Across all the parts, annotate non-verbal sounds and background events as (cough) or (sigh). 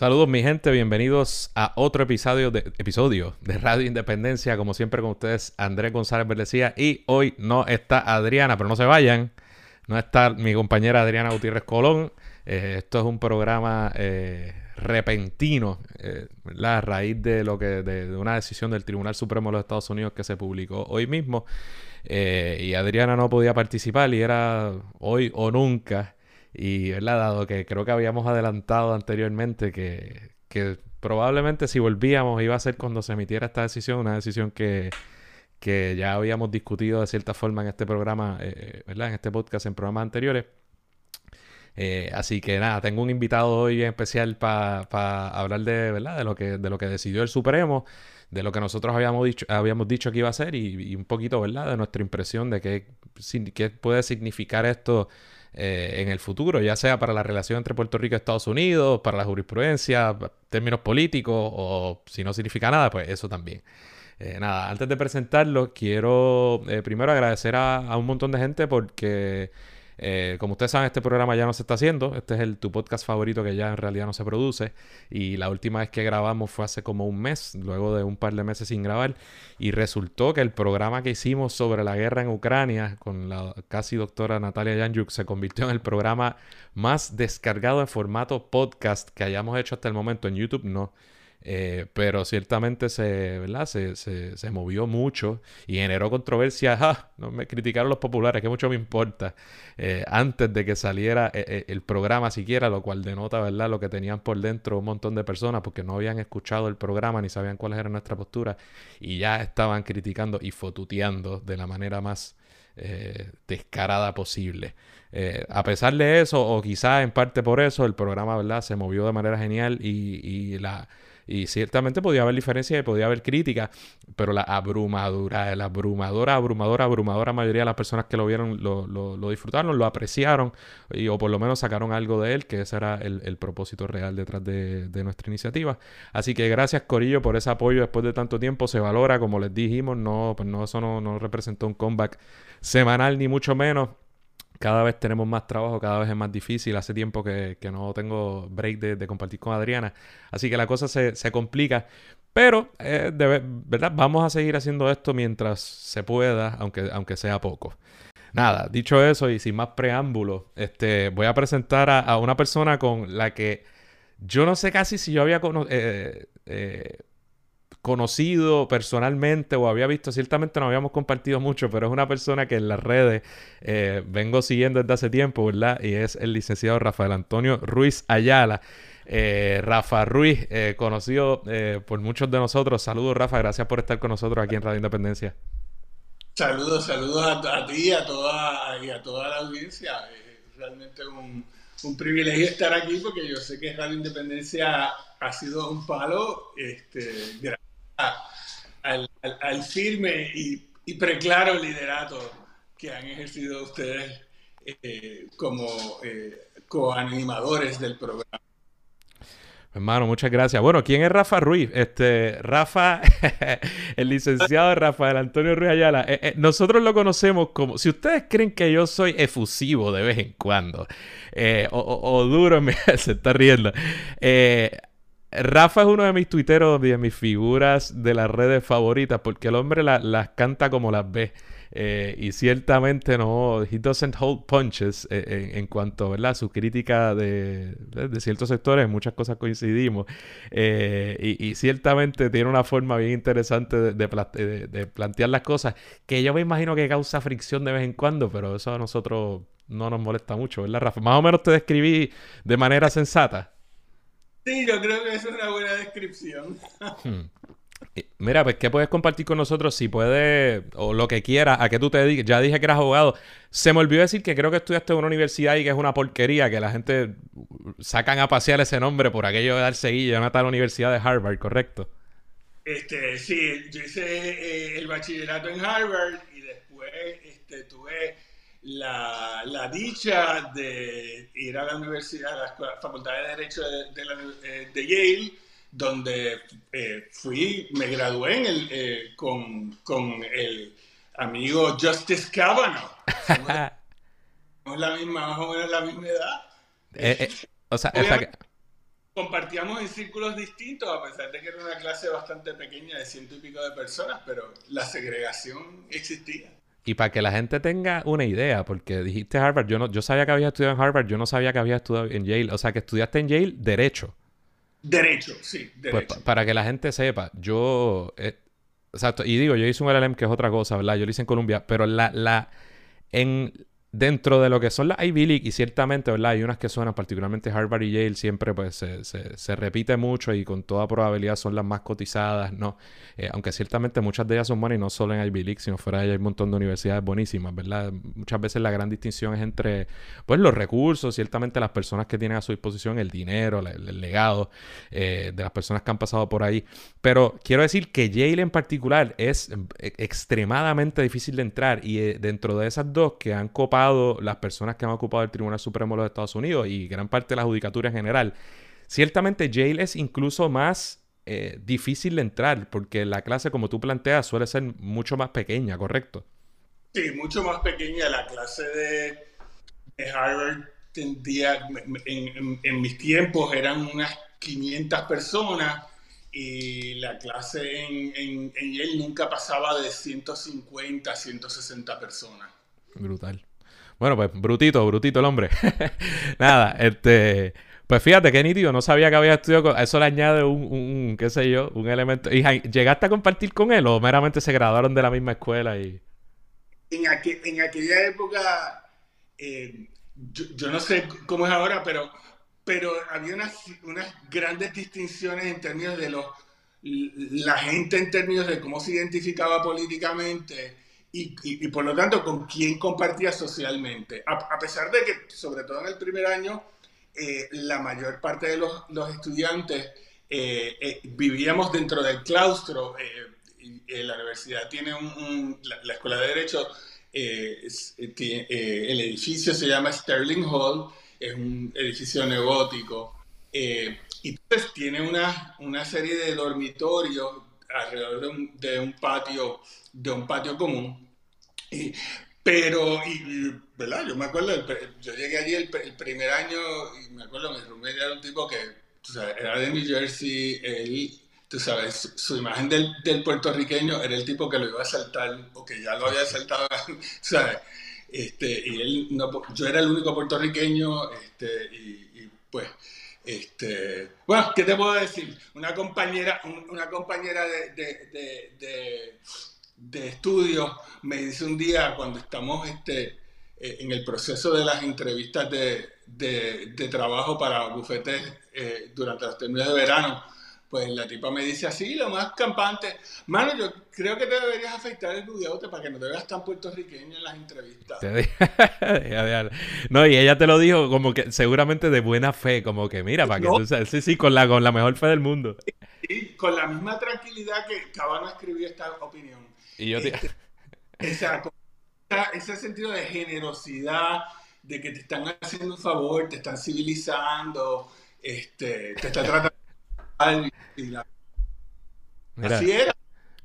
Saludos mi gente, bienvenidos a otro episodio de, episodio de Radio Independencia, como siempre con ustedes Andrés González Verdecía y hoy no está Adriana, pero no se vayan, no está mi compañera Adriana Gutiérrez Colón, eh, esto es un programa eh, repentino, eh, a raíz de, lo que, de, una decisión del Tribunal Supremo de los Estados Unidos que se publicó hoy mismo. Y Adriana no podía participar y era hoy o nunca. Y, ¿verdad? Dado que creo que habíamos adelantado anteriormente que, que probablemente si volvíamos iba a ser cuando se emitiera esta decisión, una decisión que, que ya habíamos discutido de cierta forma en este programa, eh, eh, ¿verdad? En este podcast, en programas anteriores. Eh, así que nada, tengo un invitado hoy especial para hablar de, ¿verdad? De lo que, de lo que decidió el Supremo, de lo que nosotros habíamos dicho, habíamos dicho que iba a ser y, y un poquito, ¿verdad? De nuestra impresión de qué, qué puede significar esto eh, en el futuro, ya sea para la relación entre Puerto Rico y Estados Unidos, para la jurisprudencia, términos políticos o si no significa nada, pues eso también. Eh, nada, antes de presentarlo, quiero eh, primero agradecer a, un montón de gente porque eh, como ustedes saben, este programa ya no se está haciendo. Este es el, tu podcast favorito que ya en realidad no se produce. Y la última vez que grabamos fue hace como un mes, luego de un par de meses sin grabar. Y resultó que el programa que hicimos sobre la guerra en Ucrania con la casi doctora Natalia Yanjuk se convirtió en el programa más descargado en formato podcast que hayamos hecho hasta el momento. En YouTube no. Eh, pero ciertamente se, ¿verdad? Se, se, movió mucho y generó controversia. No me criticaron los populares, que mucho me importa. Eh, antes de que saliera eh, el programa siquiera, lo cual denota ¿verdad? lo que tenían por dentro un montón de personas porque no habían escuchado el programa ni sabían cuál era nuestra postura y ya estaban criticando y fotuteando de la manera más descarada posible. a pesar de eso, o quizás en parte por eso, el programa ¿verdad? se movió de manera genial y, y la y ciertamente podía haber diferencias y podía haber críticas, pero la abrumadura, la abrumadora, abrumadora, abrumadora mayoría de las personas que lo vieron lo, lo, disfrutaron, lo apreciaron y, o por lo menos sacaron algo de él, que ese era el, propósito real detrás de, de, nuestra iniciativa. Así que gracias Corillo por ese apoyo después de tanto tiempo, se valora, como les dijimos, no, pues no, eso no, no representó un comeback semanal ni mucho menos cada vez tenemos más trabajo, cada vez es más difícil. Hace tiempo que, no tengo break de, compartir con Adriana. Así que la cosa se, complica. Pero, eh, ¿verdad? Vamos a seguir haciendo esto mientras se pueda, aunque, aunque sea poco. Nada, dicho eso y sin más preámbulos, este, voy a presentar a, una persona con la que yo no sé casi si yo había conocido... Eh, eh, conocido personalmente o había visto, ciertamente no habíamos compartido mucho, pero es una persona que en las redes eh, vengo siguiendo desde hace tiempo, ¿verdad? Y es el licenciado Rafael Antonio Ruiz Ayala. Eh, Rafa Ruiz, eh, conocido por muchos de nosotros. Saludos, Rafa, gracias por estar con nosotros aquí en Radio Independencia. Saludos, saludos a, ti a toda, y a toda la audiencia. Realmente un, un privilegio estar aquí porque yo sé que Radio Independencia ha sido un palo. Este, al, firme y, y, preclaro liderato que han ejercido ustedes eh, como eh, coanimadores del programa. Hermano, muchas gracias. Bueno, ¿quién es Rafa Ruiz? Este, Rafa, (laughs) el licenciado Rafael Antonio Ruiz Ayala. Eh, nosotros lo conocemos como, si ustedes creen que yo soy efusivo de vez en cuando, o, duro, (laughs) se está riendo. Rafa es uno de mis tuiteros, de mis figuras de las redes favoritas, porque el hombre las canta como las ve. Eh, y ciertamente no, he doesn't hold punches eh, en, cuanto a su crítica de, ciertos sectores, en muchas cosas coincidimos. Eh, y, ciertamente tiene una forma bien interesante de, plantear las cosas, que yo me imagino que causa fricción de vez en cuando, pero eso a nosotros no nos molesta mucho, ¿verdad, Rafa? Más o menos te describí de manera sensata. Sí, yo creo que es una buena descripción. (laughs) Hmm. Mira, pues, ¿qué puedes compartir con nosotros? Si puedes, o lo que quieras, a qué tú te dediques. Ya dije que eras abogado. Se me olvidó decir que creo que estudiaste en una universidad y que es una porquería, que la gente sacan a pasear ese nombre por aquello de dar seguilla a la Universidad de Harvard, ¿correcto? Este, sí, yo hice eh, el bachillerato en Harvard y después este, tuve la, la, dicha de ir a la universidad, a la Facultad de Derecho de, de, eh, Yale, donde eh, fui, me gradué en el, con, con, el amigo Justice Kavanaugh. Somos la misma, más o menos la misma edad. o sea, compartíamos en círculos distintos, a pesar de que era una clase bastante pequeña de ciento y pico de personas, pero la segregación existía. Y para que la gente tenga una idea, porque dijiste Harvard, yo no, yo sabía que había estudiado en Harvard, yo no sabía que había estudiado en Yale, o sea que estudiaste en Yale Derecho. Derecho, sí, pues, derecho. para que la gente sepa, yo, eh, exacto, y digo, yo hice un LLM que es otra cosa, ¿verdad? Yo lo hice en Colombia, pero la, la, en dentro de lo que son las Ivy League, y ciertamente, ¿verdad? Hay unas que suenan, particularmente Harvard y Yale, siempre pues se, se, repite mucho y con toda probabilidad son las más cotizadas, ¿no? Eh, aunque ciertamente muchas de ellas son buenas y no solo en Ivy League, sino fuera de ahí hay un montón de universidades buenísimas, ¿verdad? Muchas veces la gran distinción es entre, pues, los recursos, ciertamente las personas que tienen a su disposición el dinero, el, legado eh, de las personas que han pasado por ahí. Pero quiero decir que Yale en particular es eh, extremadamente difícil de entrar y dentro de esas dos que han copado las personas que han ocupado el Tribunal Supremo de los Estados Unidos y gran parte de la judicatura en general. Ciertamente Yale es incluso más eh, difícil de entrar porque la clase, como tú planteas, suele ser mucho más pequeña, ¿correcto? Sí, mucho más pequeña. La clase de, Harvard tendría, en, mis tiempos eran unas 500 personas y la clase en, en, en Yale nunca pasaba de 150 160 personas. Brutal. Bueno, pues brutito, brutito el hombre. (laughs) Nada, este... Pues fíjate, qué nítido, no sabía que había estudiado Eso le añade un, qué sé yo, un elemento... ¿Y llegaste a compartir con él o meramente se graduaron de la misma escuela y...? En, en aquella época, eh, yo, no sé cómo es ahora, pero, pero había unas, unas grandes distinciones en términos de los... La gente en términos de cómo se identificaba políticamente y, por lo tanto con quién compartía socialmente. A, pesar de que, sobre todo en el primer año, eh, la mayor parte de los, los estudiantes eh, eh, vivíamos dentro del claustro. la universidad tiene un, la, escuela de derecho, el edificio se llama Sterling Hall, es un edificio neogótico. y entonces tiene una, una serie de dormitorios alrededor de un, de un patio de un patio común. pero, y, ¿verdad? Yo me acuerdo, yo llegué allí el, primer año y me acuerdo, mi roommate era un tipo que, tú sabes, era de New Jersey, él, tú sabes, su, imagen del, del, puertorriqueño era el tipo que lo iba a saltar o que ya lo había saltado, (laughs) ¿sabes? Este, y él, no, yo era el único puertorriqueño, este, y, y pues este, bueno, ¿qué te puedo decir? Una compañera, una compañera de, de, de, de, estudio me dice un día cuando estamos este, eh, en el proceso de las entrevistas de, trabajo para bufetes eh, durante los términos de verano, pues la tipa me dice así, lo más campante, mano, yo creo que te deberías afeitar el bigote para que no te veas tan puertorriqueño en las entrevistas. no, y ella te lo dijo como que seguramente de buena fe, como que mira, para que tú sí, sí, con la, con la mejor fe del mundo. Sí, con la misma tranquilidad que Cabano escribió esta opinión. Y yo te... Este, ese sentido de generosidad, de que te están haciendo un favor, te están civilizando, este, te están tratando Así era.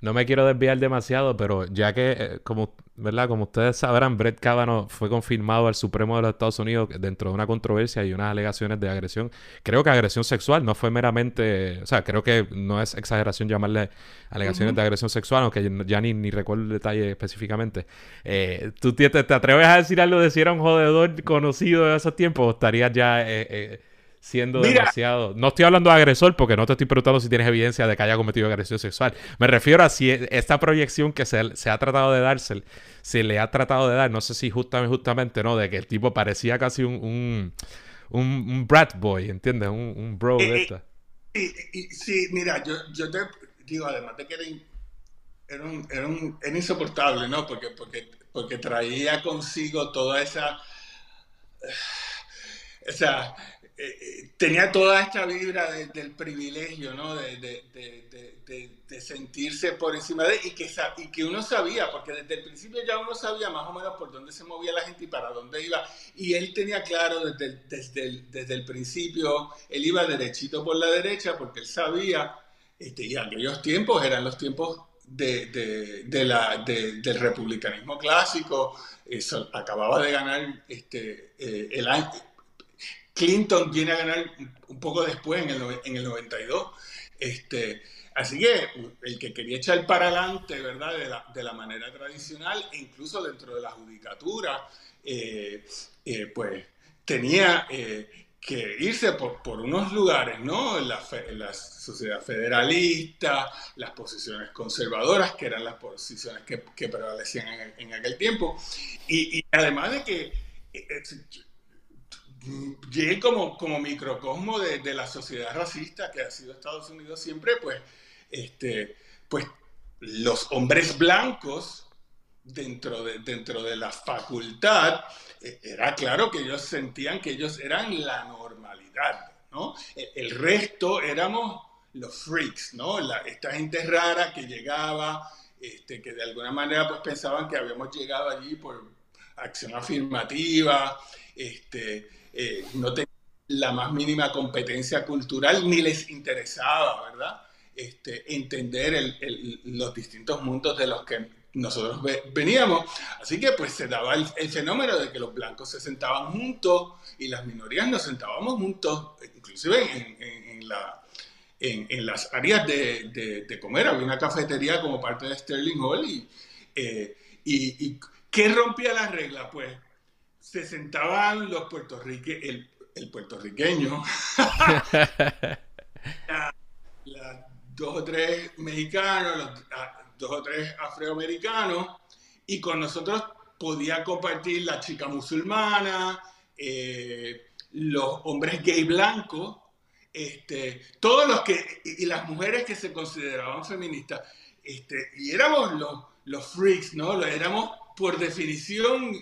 No me quiero desviar demasiado, pero ya que, eh, como, ¿verdad? Como ustedes sabrán, Brett Kavanaugh fue confirmado al Supremo de los Estados Unidos dentro de una controversia y unas alegaciones de agresión. Creo que agresión sexual no fue meramente, o sea, creo que no es exageración llamarle alegaciones de agresión sexual, aunque ya ni, ni recuerdo el detalle específicamente. Eh, ¿Tú te, te, atreves a decir algo de si era un jodedor conocido de esos tiempos o estarías ya... Eh, siendo demasiado. No estoy hablando de agresor porque no te estoy preguntando si tienes evidencia de que haya cometido agresión sexual. Me refiero a si e, esta proyección que se, ha tratado de darse, se le ha tratado de dar, no sé si justamente, justamente no, de que el tipo parecía casi un, un, un, brat boy, ¿entiendes? Un, bro de eh, esta. Sí, sí, mira, yo, yo te digo, además de que era, un, era, un, era insoportable, ¿no? Porque, porque, porque traía consigo toda esa. (sighs) O sea, eh, tenía toda esta vibra del privilegio, ¿no? De, de, sentirse por encima de y que, y que uno sabía, porque desde el principio ya uno sabía más o menos por dónde se movía la gente y para dónde iba. Y él tenía claro desde, desde, el, principio, él iba derechito por la derecha porque él sabía, este, y aquellos tiempos eran los tiempos de, la, del republicanismo clásico. Eso, acababa de ganar este, eh, el Clinton viene a ganar un poco después, en el, en el 92. Este, así que el que quería echar para adelante, ¿verdad? De la, de la manera tradicional, e incluso dentro de la judicatura, eh, eh, pues tenía eh, que irse por, por, unos lugares, ¿no? La, la, sociedad federalista, las posiciones conservadoras, que eran las posiciones que, que prevalecían en, aquel tiempo. Y además de que llegué como, como microcosmo de, de, la sociedad racista que ha sido Estados Unidos siempre, pues, este, pues los hombres blancos dentro de, dentro de la facultad, eh, era claro que ellos sentían que ellos eran la normalidad, ¿no? E, el, resto éramos los freaks, ¿no? La, esta gente rara que llegaba, este, que de alguna manera pues pensaban que habíamos llegado allí por acción afirmativa, este, eh, no tenían la más mínima competencia cultural ni les interesaba, ¿verdad? Este, entender los distintos mundos de los que nosotros veníamos. Así que pues se daba el, fenómeno de que los blancos se sentaban juntos y las minorías nos sentábamos juntos, inclusive en, la, en, las áreas de, de, comer. Había una cafetería como parte de Sterling Hall y, eh, y, y ¿qué rompía la regla? Pues se sentaban los puertorriqueños, el, el, puertorriqueño, (laughs) dos o tres mexicanos, los, dos o tres afroamericanos, y con nosotros podía compartir la chica musulmana, eh, los hombres gay blancos, este, todos los que, y las mujeres que se consideraban feministas, este, y éramos los, los freaks, ¿no? Éramos por definición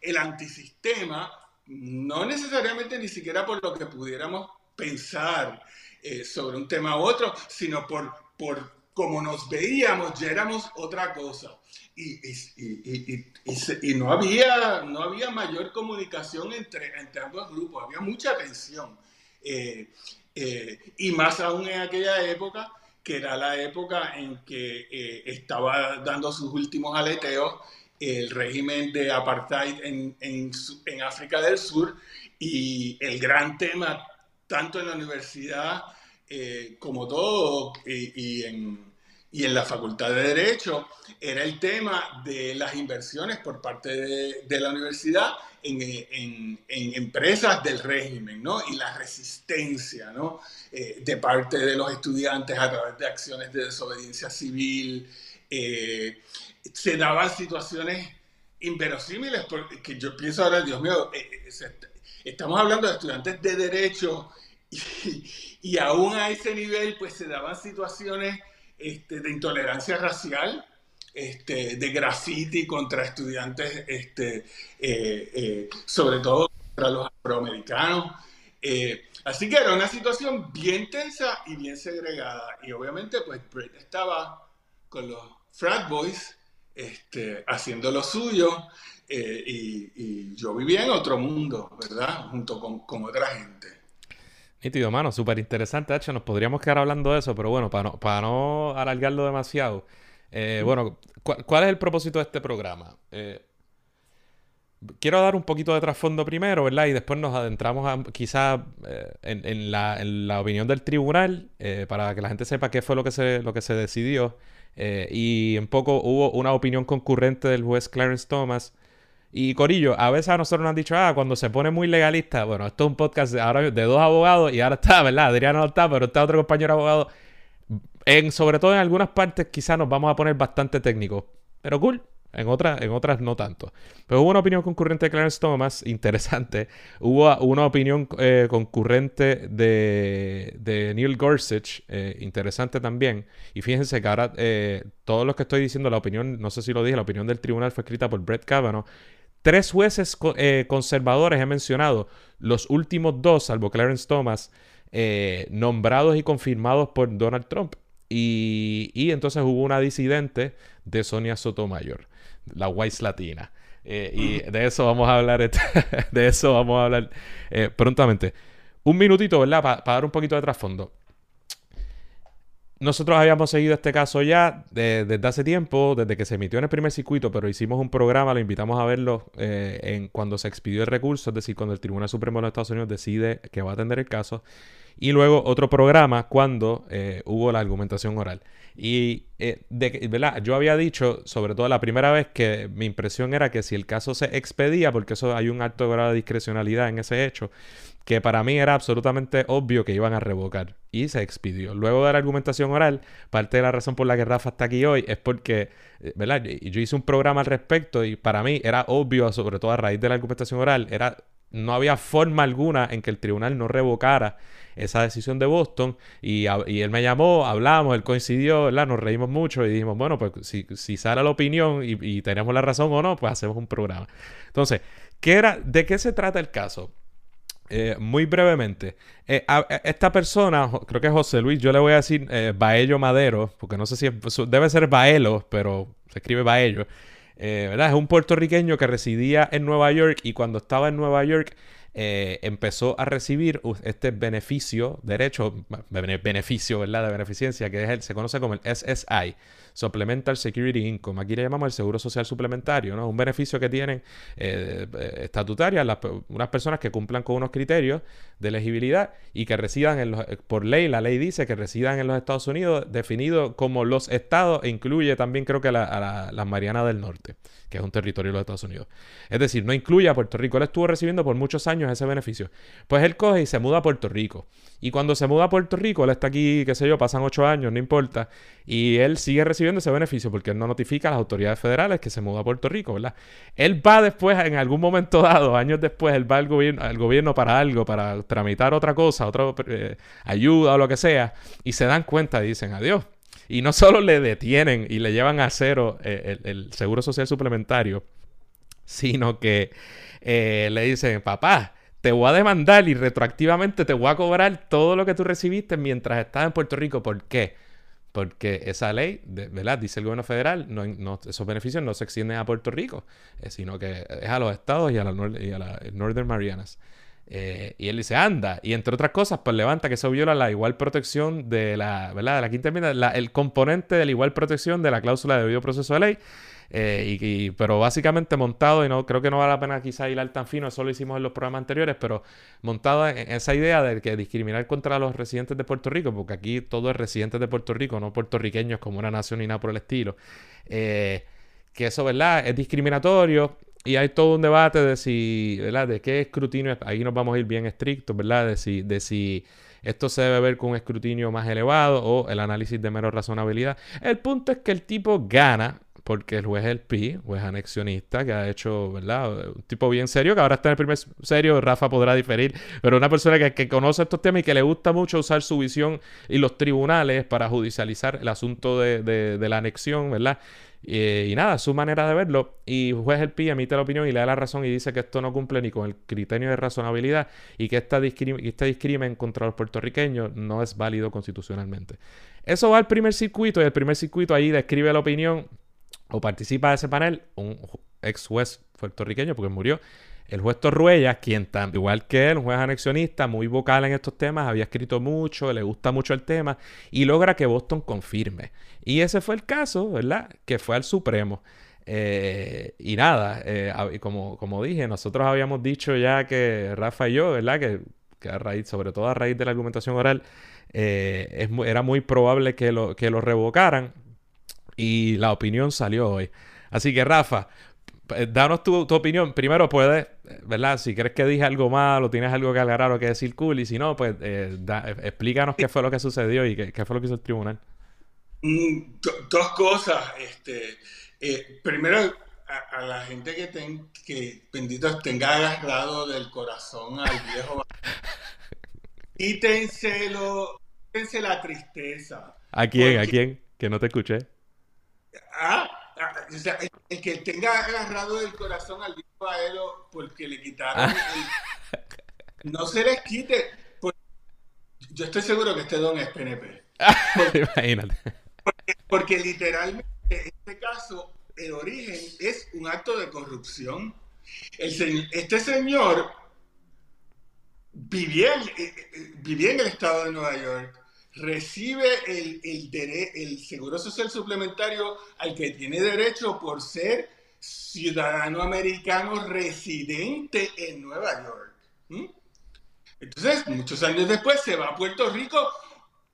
el antisistema, no necesariamente ni siquiera por lo que pudiéramos pensar eh, sobre un tema u otro, sino por, por cómo nos veíamos, ya éramos otra cosa. Y, y, no, había, no había mayor comunicación entre, entre ambos grupos, había mucha tensión. Eh, eh, y más aún en aquella época, que era la época en que estaba dando sus últimos aleteos el régimen de apartheid en, en, África del Sur y el gran tema, tanto en la universidad eh, como todo y, en, y, en, la Facultad de Derecho, era el tema de las inversiones por parte de, de la universidad en, en, empresas del régimen, ¿no? Y la resistencia, ¿no? Eh, de parte de los estudiantes a través de acciones de desobediencia civil. Eh, se daban situaciones inverosímiles, porque yo pienso ahora, Dios mío, eh, eh, estamos hablando de estudiantes de derecho (laughs) y, aún a ese nivel pues se daban situaciones este, de intolerancia racial, este, de graffiti contra estudiantes, este, eh, sobre todo contra los afroamericanos. así que era una situación bien tensa y bien segregada. Y obviamente pues Brett estaba con los frat boys este, haciendo lo suyo eh, y, yo vivía en otro mundo, ¿verdad? Junto con, con otra gente. Nítido, mano, súper interesante. hecho, nos podríamos quedar hablando de eso, pero bueno, para no, para no alargarlo demasiado. Eh, bueno, ¿cuál es el propósito de este programa? Eh, quiero dar un poquito de trasfondo primero, ¿verdad? Y después nos adentramos a, quizá en, en, la, en, la, opinión del tribunal para que la gente sepa qué fue lo que se, lo que se decidió. Eh, y un poco hubo una opinión concurrente del juez Clarence Thomas. Y Corillo, a veces a nosotros nos han dicho, ah, cuando se pone muy legalista, bueno, esto es un podcast de, ahora, de dos abogados y ahora está, (laughs) ¿verdad? Adriano no está, pero está otro compañero abogado. En, sobre todo en algunas partes quizás nos vamos a poner bastante técnicos. Pero cool, en, otras, en otras no tanto. Pero hubo una opinión concurrente de Clarence Thomas, (laughs) interesante. Hubo una opinión eh, concurrente de, de, Neil Gorsuch, eh, interesante también. Y fíjense que ahora eh, todo lo que estoy diciendo, la opinión, no sé si lo dije, la opinión del tribunal fue escrita por Brett Kavanaugh. tres jueces conservadores he mencionado, los últimos dos, salvo Clarence Thomas, nombrados y confirmados por Donald Trump. Y, entonces hubo una disidente de Sonia Sotomayor, la Wise Latina. Eh, y de eso vamos a hablar, (laughs) de eso vamos a hablar prontamente. Un minutito, ¿verdad? Para dar un poquito de trasfondo. Nosotros habíamos seguido este caso ya desde hace tiempo, desde que se emitió en el primer circuito, pero hicimos un programa, lo invitamos a verlo eh, en, cuando se expidió el recurso, es decir, cuando el Tribunal Supremo de los Estados Unidos decide que va a atender el caso, y luego otro programa cuando eh, hubo la argumentación oral. Y eh, de, ¿verdad? yo había dicho, sobre todo la primera vez, que mi impresión era que si el caso se expedía, porque eso hay un alto grado de discrecionalidad en ese hecho, que para mí era absolutamente obvio que iban a revocar y se expidió. Luego de la argumentación oral, parte de la razón por la que Rafa está aquí hoy es porque, eh, ¿verdad? Yo hice un programa al respecto y para mí era obvio, sobre todo a raíz de la argumentación oral, era no había forma alguna en que el tribunal no revocara esa decisión de Boston y, él me llamó, hablamos, él coincidió, ¿verdad? Nos reímos mucho y dijimos, bueno, pues si, sale la opinión y, tenemos la razón o no, pues hacemos un programa. Entonces, ¿qué era, ¿de qué se trata el caso? Eh, muy brevemente, eh, esta persona, creo que es José Luis, yo le voy a decir eh, Baello Madero, porque no sé si debe ser Baelo, pero se escribe Baello. ¿verdad? Es un puertorriqueño que residía en Nueva York y cuando estaba en Nueva York empezó a recibir este beneficio, derecho, beneficio, ¿verdad? De beneficencia, que es el, se conoce como el SSI, Supplemental Security Income. Aquí le llamamos el Seguro Social Suplementario, ¿no? Un beneficio que tienen eh, eh estatutarias unas personas que cumplan con unos criterios de elegibilidad y que residan en los, por ley, la ley dice que residan en los Estados Unidos, definido como los estados, e incluye también creo que a las Marianas del Norte, que es un territorio de los Estados Unidos. Es decir, no incluye a Puerto Rico. Él estuvo recibiendo por muchos años ese beneficio. Pues él coge y se muda a Puerto Rico. Y cuando se muda a Puerto Rico, él está aquí, qué sé yo, pasan ocho años, no importa. Y él sigue recibiendo ese beneficio porque él no notifica a las autoridades federales que se muda a Puerto Rico, ¿verdad? Él va después, en algún momento dado, años después, él va al gobierno, para algo, para tramitar otra cosa, otra eh, ayuda o lo que sea. Y se dan cuenta y dicen adiós. Y no (laughs) solo le detienen y le llevan a cero eh, el, seguro social suplementario, sino que eh, le dicen, papá, te voy a demandar y retroactivamente te voy a cobrar todo lo que tú recibiste mientras estás en Puerto Rico. ¿Por qué? Porque esa ley, ¿verdad? Dice el gobierno federal, no, esos beneficios no se extienden a Puerto Rico, eh, sino que es a los estados y a la, y a la Northern Marianas. Eh, y él dice, anda. Y entre otras cosas, pues levanta que eso viola la igual protección de la, ¿verdad? De la quinta enmienda, el componente de la igual protección de la cláusula de debido proceso de ley. Eh, y, pero básicamente montado, y no creo que no vale la pena quizá al tan fino, eso lo hicimos en los programas anteriores, pero montado en, esa idea de que discriminar contra los residentes de Puerto Rico, porque aquí todo es residentes de Puerto Rico, no puertorriqueños como una nación ni nada por el estilo. Eh, que eso, ¿verdad? Es discriminatorio y hay todo un debate de si, ¿verdad? De qué escrutinio, ahí nos vamos a ir bien estrictos, ¿verdad? De si, de si esto se debe ver con un escrutinio más elevado o el análisis de mero razonabilidad. El punto es que el tipo gana porque el juez es el PI, juez anexionista, que ha hecho, ¿verdad? Un tipo bien serio, que ahora está en el primer serio, Rafa podrá diferir, pero una persona que, conoce estos temas y que le gusta mucho usar su visión y los tribunales para judicializar el asunto de, la anexión, ¿verdad? y nada, su manera de verlo. Y juez el PI emite la opinión y le da la razón y dice que esto no cumple ni con el criterio de razonabilidad y que esta este discrimen contra los puertorriqueños no es válido constitucionalmente. Eso va al primer circuito y el primer circuito ahí describe la opinión o participa de ese panel un ex juez puertorriqueño, porque murió, el juez Torruella, quien también, igual que él, un juez anexionista, muy vocal en estos temas, había escrito mucho, le gusta mucho el tema, y logra que Boston confirme. Y ese fue el caso, ¿verdad? Que fue al Supremo. Eh, y nada, eh, como, como dije, nosotros habíamos dicho ya que Rafa y yo, ¿verdad? Que, que a raíz, sobre todo a raíz de la argumentación oral, eh, era muy probable que lo, que lo revocaran y la opinión salió hoy. Así que, Rafa, danos tu, opinión. Primero puedes, ¿verdad? Si crees que dije algo malo, tienes algo que aclarar o que decir cool, y si no, pues eh, explícanos qué fue lo que sucedió y qué, fue lo que hizo el tribunal. Mm, dos cosas. Este, eh, primero, a, la gente que, ten, que bendito tenga agarrado del corazón al viejo. (laughs) quítense, quítense la tristeza. ¿A quién? ¿A quién? Que no te escuché. Ah, o sea, el, que tenga agarrado el corazón al viejo Aero porque le quitaron ah. no se les quite. yo estoy seguro que este don es PNP. (laughs) Imagínate. Porque, literalmente en este caso el origen es un acto de corrupción. este señor vivía, eh, eh, vivía en el estado de Nueva York, recibe el, el, seguro social suplementario al que tiene derecho por ser ciudadano americano residente en Nueva York. Entonces, muchos años después se va a Puerto Rico,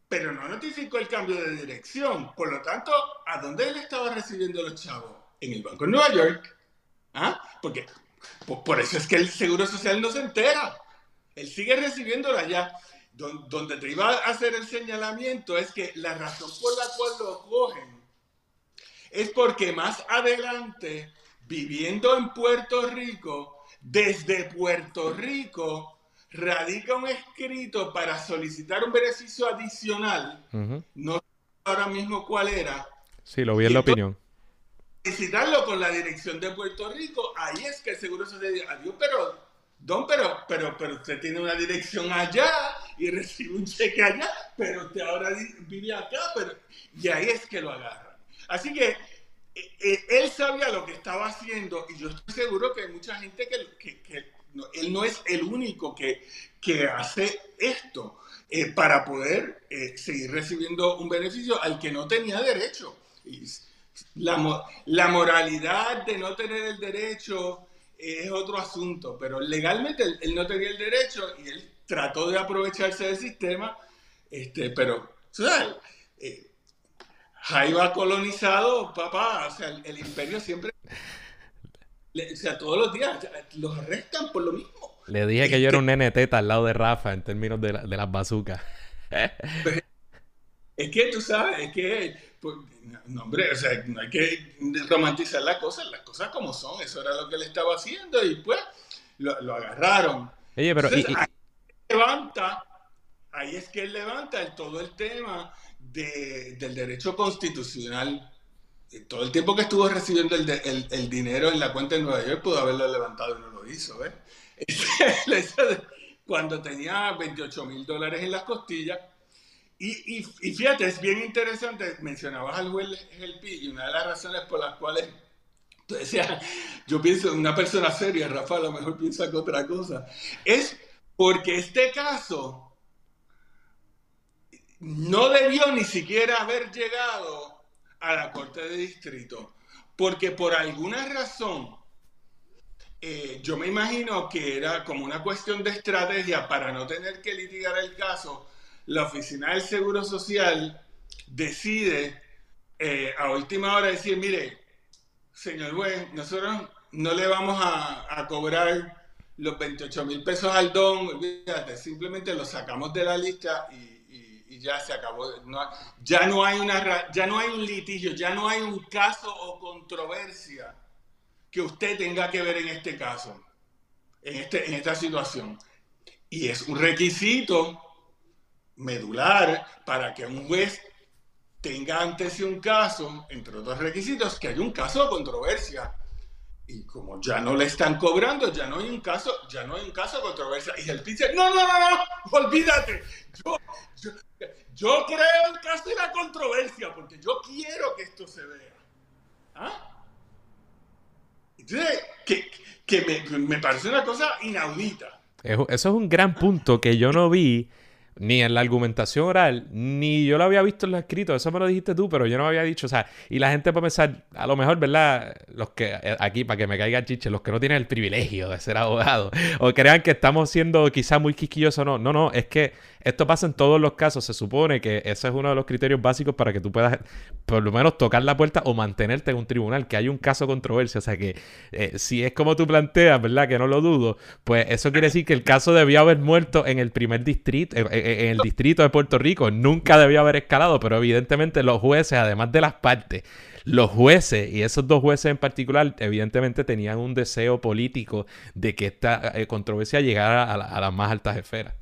pero no notificó el cambio de dirección. Por lo tanto, ¿a dónde él estaba recibiendo los chavos? En el Banco de Nueva York. ¿Ah? Porque por eso es que el Seguro Social no se entera. Él sigue recibiéndola allá donde te iba a hacer el señalamiento es que la razón por la cual lo cogen es porque más adelante, viviendo en Puerto Rico, desde Puerto Rico, radica un escrito para solicitar un beneficio adicional, no sé ahora mismo cuál era. Sí, lo vi en la opinión. Solicitarlo con la dirección de Puerto Rico, ahí es que el seguro se dice, adiós, pero Don, pero, pero, pero usted tiene una dirección allá y recibe un cheque allá, pero usted ahora vive acá, pero... Y ahí es que lo agarran. Así que eh, eh, él sabía lo que estaba haciendo y yo estoy seguro que hay mucha gente que, que, él no es el único que, que hace esto eh, para poder seguir recibiendo un beneficio al que no tenía derecho. Y la, la moralidad de no tener el derecho es otro asunto, pero legalmente él, no tenía el derecho y él trató de aprovecharse del sistema, este, pero, ¿sabes? Eh, Jaiba colonizado, papá, o sea, el, imperio siempre, o sea, todos los días los arrestan por lo mismo. Le dije que yo era un nene teta al lado de Rafa en términos de, de las bazucas. Pues, es que tú sabes, es que pues, no, hombre, o sea, no hay que romantizar las cosas, las cosas como son, eso era lo que él estaba haciendo y pues lo, agarraron. Oye, pero... levanta, ahí es que él levanta todo el tema del derecho constitucional. Todo el tiempo que estuvo recibiendo el, dinero en la cuenta de Nueva York pudo haberlo levantado y no lo hizo, ¿ves? (laughs) Cuando tenía 28 mil dólares en las costillas, y, fíjate, es bien interesante, mencionabas al juez Gelpi y una de las razones por las cuales tú decías, yo pienso en una persona seria, Rafa a lo mejor piensa que otra cosa, es porque este caso no debió ni siquiera haber llegado a la Corte de Distrito, porque por alguna razón, eh, yo me imagino que era como una cuestión de estrategia para no tener que litigar el caso la Oficina del Seguro Social decide eh, a última hora decir, mire, señor juez, nosotros no le vamos a, cobrar los 28 mil pesos al don, olvídate, simplemente lo sacamos de la lista y, ya se acabó. ya, no hay una, ya no hay un litigio, ya no hay un caso o controversia que usted tenga que ver en este caso, en, este, en esta situación. Y es un requisito medular para que un juez tenga ante sí un caso, entre otros requisitos, que hay un caso de controversia. Y como ya no le están cobrando, ya no hay un caso, ya no hay un caso de controversia. Y el dice, no, no, no, no, olvídate. Yo, yo, creo el caso de la controversia, porque yo quiero que esto se vea. ¿Ah? Entonces, que, que me, me parece una cosa inaudita. Eso es un gran punto que yo no vi ni en la argumentación oral, ni yo lo había visto en lo escrito, eso me lo dijiste tú, pero yo no había dicho, o sea, y la gente puede pensar, a lo mejor, ¿verdad? Los que, eh, aquí, para que me caiga chiche, los que no tienen el privilegio de ser abogado, (laughs) o crean que estamos siendo quizá muy quisquillosos no, no, no, es que esto pasa en todos los casos. Se supone que ese es uno de los criterios básicos para que tú puedas, por lo menos, tocar la puerta o mantenerte en un tribunal, que hay un caso controversia. O sea que eh, si es como tú planteas, ¿verdad? Que no lo dudo, pues eso quiere decir que el caso debió haber muerto en el primer distrito, en el distrito de Puerto Rico. Nunca debió haber escalado, pero evidentemente los jueces, además de las partes, los jueces, y esos dos jueces en particular, evidentemente tenían un deseo político de que esta eh, controversia llegara a, las más altas esferas.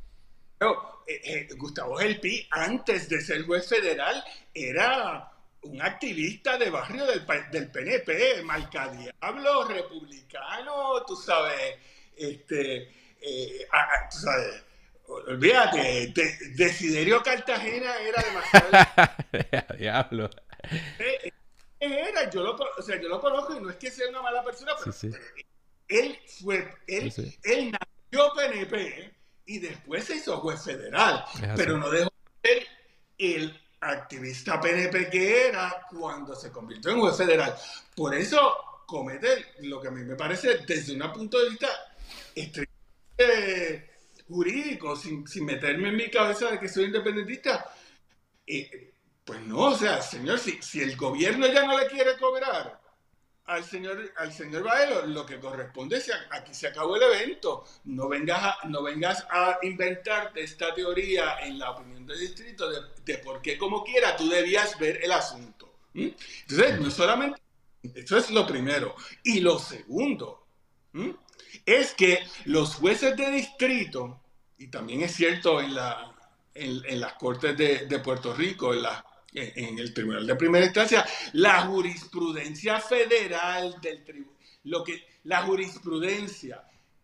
Eh, Gustavo Gelpi, antes de ser juez federal, era un activista de barrio del, del PNP, marcadiablo, republicano, tú sabes, este, eh, tú sabes, olvídate, Desiderio Cartagena era demasiado... (laughs) Diablo. Eh, era, yo lo, o sea, yo lo conozco y no es que sea una mala persona, pero él fue, él, él nació PNP y después se hizo juez federal, pero no dejó de ser el activista PNP que era cuando se convirtió en juez federal. Por eso comete lo que a mí me parece desde un punto de vista estrictamente jurídico, sin, sin, meterme en mi cabeza de que soy independentista. Eh, pues no, o sea, señor, si, si el gobierno ya no le quiere cobrar al señor, al señor Baelo, lo que corresponde es aquí se acabó el evento. No vengas a, no vengas a inventarte esta teoría en la opinión del distrito de, por qué como quiera tú debías ver el asunto. Entonces, no solamente, eso es lo primero. Y lo segundo, es que los jueces de distrito, y también es cierto en, la, en, las cortes de, de Puerto Rico, en las en el tribunal de primera instancia, la jurisprudencia federal del tribunal, lo que la jurisprudencia,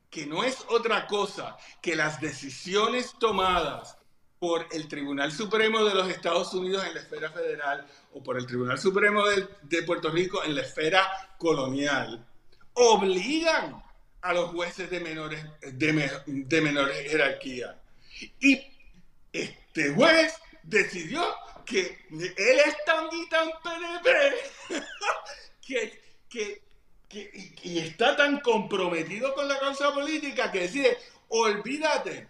que no es otra cosa que las decisiones tomadas por el Tribunal Supremo de los Estados Unidos en la esfera federal o por el Tribunal Supremo de, Puerto Rico en la esfera colonial, obligan a los jueces de menores, de, de menores jerarquía. Y este juez decidió que él es tan (laughs) y tan PNP que, y, está tan comprometido con la causa política que decide, olvídate,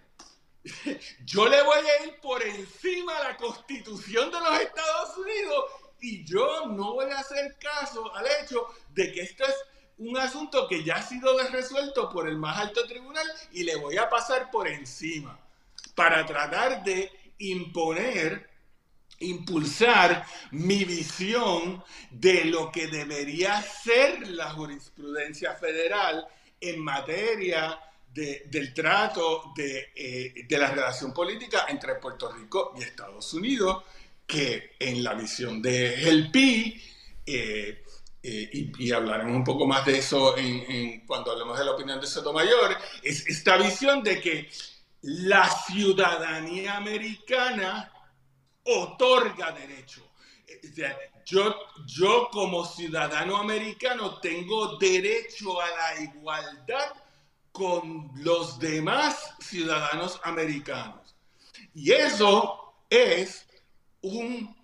(laughs) yo le voy a ir por encima de la constitución de los Estados Unidos y yo no voy a hacer caso al hecho de que esto es un asunto que ya ha sido resuelto por el más alto tribunal y le voy a pasar por encima para tratar de imponer impulsar mi visión de lo que debería ser la jurisprudencia federal en materia del trato eh, de, la relación política entre Puerto Rico y Estados Unidos, que en la visión de Helpi, eh, eh, y, hablaremos un poco más de eso en, cuando hablemos de la opinión de Sotomayor, es esta visión de que la ciudadanía americana otorga derecho. Yo, yo como ciudadano americano tengo derecho a la igualdad con los demás ciudadanos americanos. Y eso es un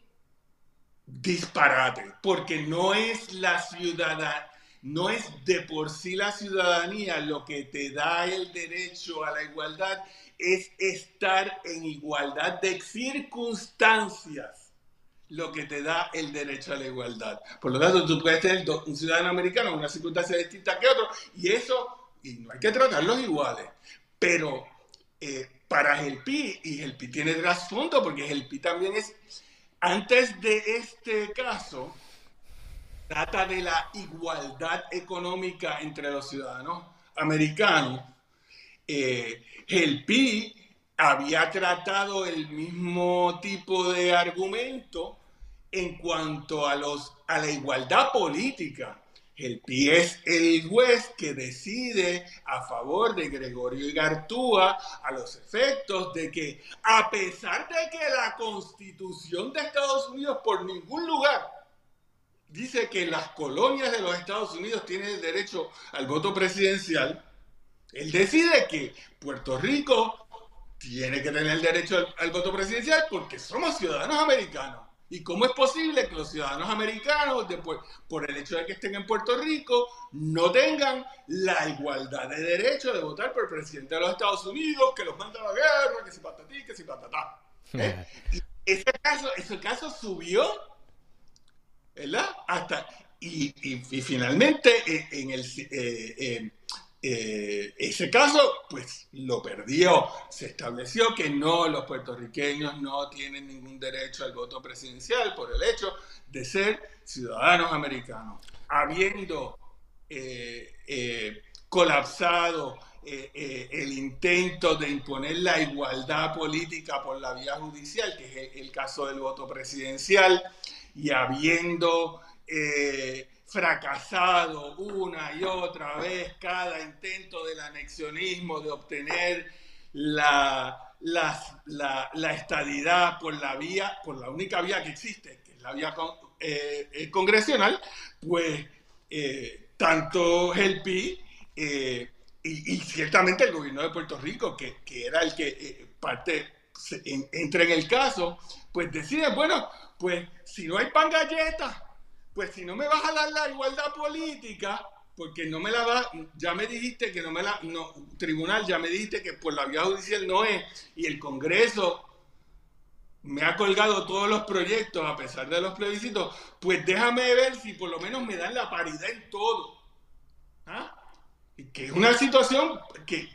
disparate, porque no es la ciudadanía, no es de por sí la ciudadanía lo que te da el derecho a la igualdad, es estar en igualdad de circunstancias lo que te da el derecho a la igualdad. Por lo tanto, tú puedes tener un ciudadano americano en una circunstancia distinta que otro, y eso, y no hay que tratarlos iguales. Pero eh, para el PI, y el PI tiene trasfondo, porque el PI también es, antes de este caso, trata de la igualdad económica entre los ciudadanos americanos eh, el PI había tratado el mismo tipo de argumento en cuanto a, los, a la igualdad política. El PI es el juez que decide a favor de Gregorio Igartúa a los efectos de que, a pesar de que la constitución de Estados Unidos por ningún lugar dice que las colonias de los Estados Unidos tienen derecho al voto presidencial, él decide que Puerto Rico tiene que tener el derecho al, voto presidencial porque somos ciudadanos americanos. ¿Y cómo es posible que los ciudadanos americanos, después, por el hecho de que estén en Puerto Rico, no tengan la igualdad de derecho de votar por el presidente de los Estados Unidos, que los manda a la guerra, que si patatí, que si patatá? ¿Eh? y ese caso, ese caso subió, ¿verdad? Hasta, y, finalmente eh, en el, eh, eh, ese caso, pues lo perdió. Se estableció que no, los puertorriqueños no tienen ningún derecho al voto presidencial por el hecho de ser ciudadanos americanos. Habiendo eh, eh, colapsado el intento de imponer la igualdad política por la vía judicial, que es el, caso del voto presidencial, y habiendo eh, fracasado una y otra vez cada intento del anexionismo de obtener la, la, estadidad por la vía, por la única vía que existe, que es la vía eh, eh, congresional, pues tanto el PI y, ciertamente el gobierno de Puerto Rico, que, era el que parte entra en el caso, pues decide, bueno, pues si no hay pan galleta, pues si no me vas a dar la igualdad política, porque no me la va, ya me dijiste que no me la, no, tribunal, ya me dijiste que por la vía judicial no es, y el Congreso me ha colgado todos los proyectos a pesar de los plebiscitos, pues déjame ver si por lo menos me dan la paridad en todo. ¿Ah? Que es una situación que,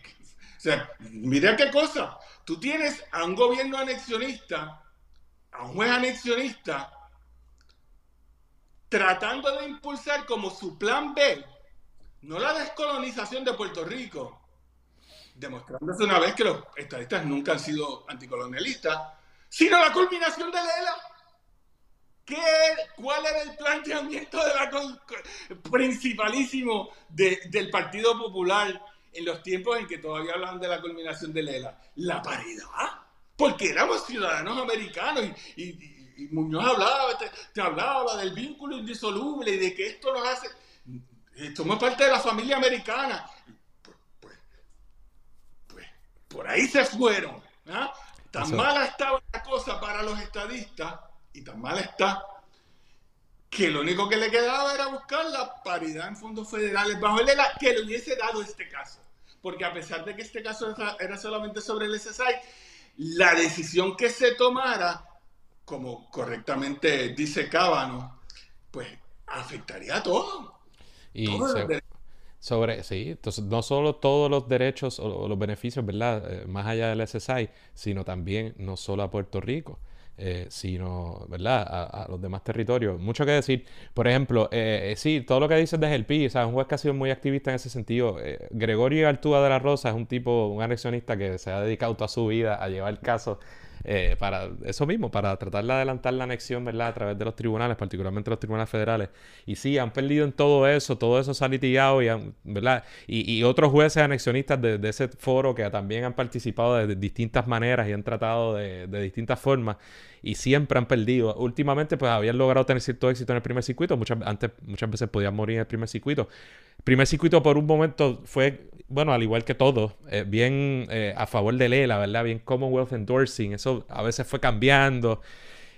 o sea, mira qué cosa, tú tienes a un gobierno anexionista, a un juez anexionista, tratando de impulsar como su plan B, no la descolonización de Puerto Rico, demostrándose una vez que los estadistas nunca han sido anticolonialistas, sino la culminación de Lela. ¿Qué, ¿Cuál era el planteamiento de principalísimo del Partido Popular en los tiempos en que todavía hablan de la culminación de Lela? La paridad. Porque éramos ciudadanos americanos y Muñoz hablaba, te, hablaba del vínculo indisoluble y de que esto nos hace, somos parte de la familia americana. Pues, pues, pues por ahí se fueron. ¿ah? Tan mala estaba la cosa para los estadistas y tan mala está que lo único que le quedaba era buscar la paridad en fondos federales bajo el ELA que le hubiese dado este caso. Porque a pesar de que este caso era solamente sobre el SSI, la decisión que se tomara como correctamente dice Cábano, pues afectaría a todo. Y sobre, sí, entonces no solo todos los derechos o, los beneficios, ¿verdad? Eh, más allá del SSI, sino también no solo a Puerto Rico. Eh, sino, ¿verdad? A, los demás territorios. Mucho que decir. Por ejemplo, eh, sí, todo lo que dices de Gelpi, o sea, un juez que ha sido muy activista en ese sentido. Gregorio Artúa de la Rosa es un tipo, un anexionista que se ha dedicado toda su vida a llevar el caso eh, para eso mismo, para tratar de adelantar la anexión, ¿verdad? A través de los tribunales, particularmente los tribunales federales. Y sí, han perdido en todo eso, todo eso se ha litigado, y ¿verdad? Y, otros jueces anexionistas de, ese foro que también han participado de, distintas maneras y han tratado de, distintas formas y siempre han perdido. Últimamente, pues habían logrado tener cierto éxito en el primer circuito. Muchas, antes, muchas veces podían morir en el primer circuito. El primer circuito, por un momento, fue, bueno, al igual que todo, eh, bien eh, a favor de Lela, ¿verdad? Bien Commonwealth endorsing. Eso a veces fue cambiando.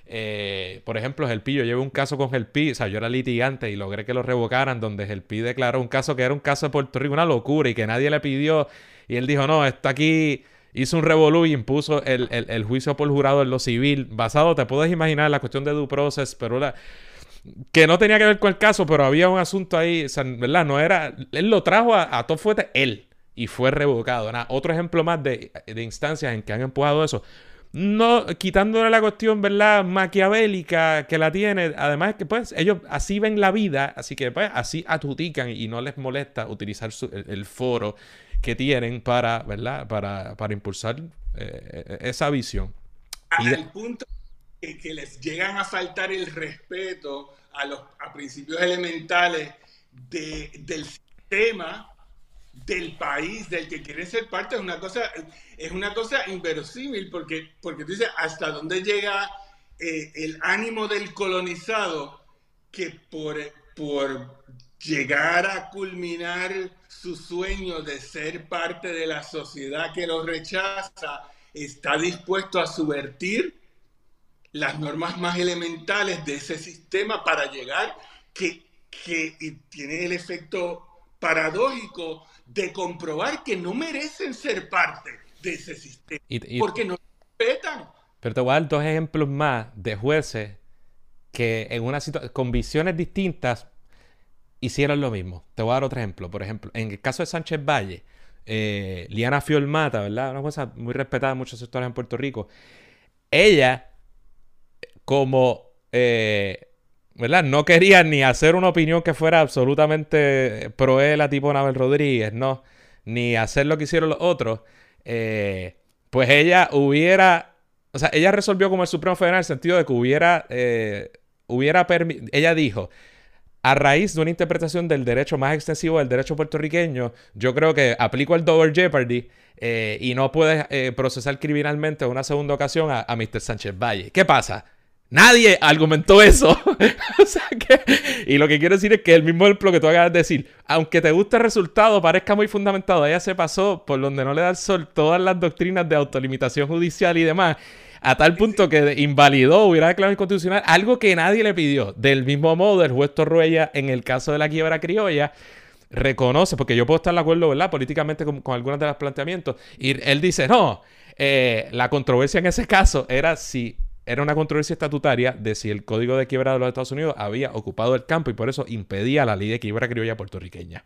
Eh, por ejemplo, Gelpi, yo llevé un caso con Gelpi, o sea, yo era litigante y logré que lo revocaran, donde Gelpi declaró un caso que era un caso de Puerto Rico, una locura y que nadie le pidió. Y él dijo, no, está aquí hizo un revolú y impuso el, juicio por jurado en lo civil, basado, te puedes imaginar, la cuestión de due process, pero la, que no tenía que ver con el caso, pero había un asunto ahí, ¿verdad? No era, él lo trajo a, a todo fuerte él y fue revocado. Otro ejemplo más de, de instancias en que han empujado eso no quitándole la cuestión, ¿verdad? Maquiavélica que la tiene. Además que pues ellos así ven la vida, así que pues así adjudican y no les molesta utilizar el, foro que tienen para, ¿verdad? Para, para impulsar eh, esa visión. Al punto que, que, les llegan a faltar el respeto a los a principios elementales de, del sistema del país del que quieren ser parte es una cosa, es una cosa inverosímil porque, porque tú dices hasta dónde llega eh, el ánimo del colonizado que por, por llegar a culminar su sueño de ser parte de la sociedad que lo rechaza, está dispuesto a subvertir las normas más elementales de ese sistema para llegar que, que tiene el efecto paradójico de comprobar que no merecen ser parte de ese sistema. porque no respetan. Pero te voy a dar dos ejemplos más de jueces que en una situación con visiones distintas hicieron lo mismo. Te voy a dar otro ejemplo. Por ejemplo, en el caso de Sánchez Valle, eh, Liana Fiolmata, ¿verdad? Una cosa muy respetada en muchos sectores en Puerto Rico. Ella, como eh, ¿verdad? No quería ni hacer una opinión que fuera absolutamente proela tipo Nabel Rodríguez, ¿no? Ni hacer lo que hicieron los otros. Eh, pues ella hubiera, o sea, ella resolvió como el Supremo Federal en el sentido de que hubiera eh, hubiera ella dijo, a raíz de una interpretación del derecho más extensivo del derecho puertorriqueño, yo creo que aplico el Double Jeopardy eh, y no puedes procesar criminalmente una segunda ocasión a Mr. Sánchez Valle. ¿Qué pasa? Nadie argumentó eso. (laughs) o sea que, y lo que quiero decir es que el mismo ejemplo que tú acabas de decir, aunque te guste el resultado, parezca muy fundamentado, ella se pasó por donde no le da el sol todas las doctrinas de autolimitación judicial y demás, a tal punto que invalidó, hubiera declarado inconstitucional algo que nadie le pidió. Del mismo modo, el juez Torruella, en el caso de la quiebra criolla, reconoce, porque yo puedo estar de acuerdo, ¿verdad? Políticamente con, algunos de los planteamientos, y él dice, no, eh, la controversia en ese caso era si era una controversia estatutaria de si el código de quiebra de los Estados Unidos había ocupado el campo y por eso impedía la ley de quiebra criolla puertorriqueña.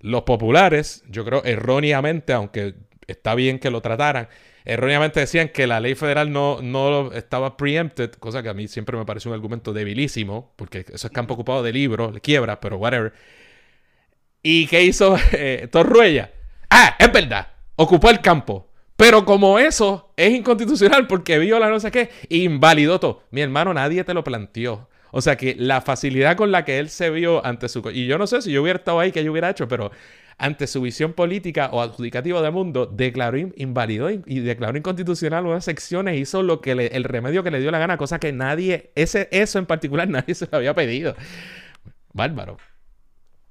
Los populares, yo creo erróneamente, aunque está bien que lo trataran, erróneamente decían que la ley federal no, no estaba preempted, cosa que a mí siempre me parece un argumento debilísimo, porque eso es campo ocupado de libros, de quiebra, pero whatever. ¿Y qué hizo eh, Torruella? Ah, es verdad, ocupó el campo. Pero como eso es inconstitucional porque viola no sé qué, invalidó todo. Mi hermano, nadie te lo planteó. O sea que la facilidad con la que él se vio ante su... Y yo no sé si yo hubiera estado ahí, que yo hubiera hecho, pero ante su visión política o adjudicativa del mundo, declaró invalidó y declaró inconstitucional unas secciones, hizo lo que el remedio que le dio la gana, cosa que nadie, ese, eso en particular, (laughs) nadie se lo había pedido. Bárbaro.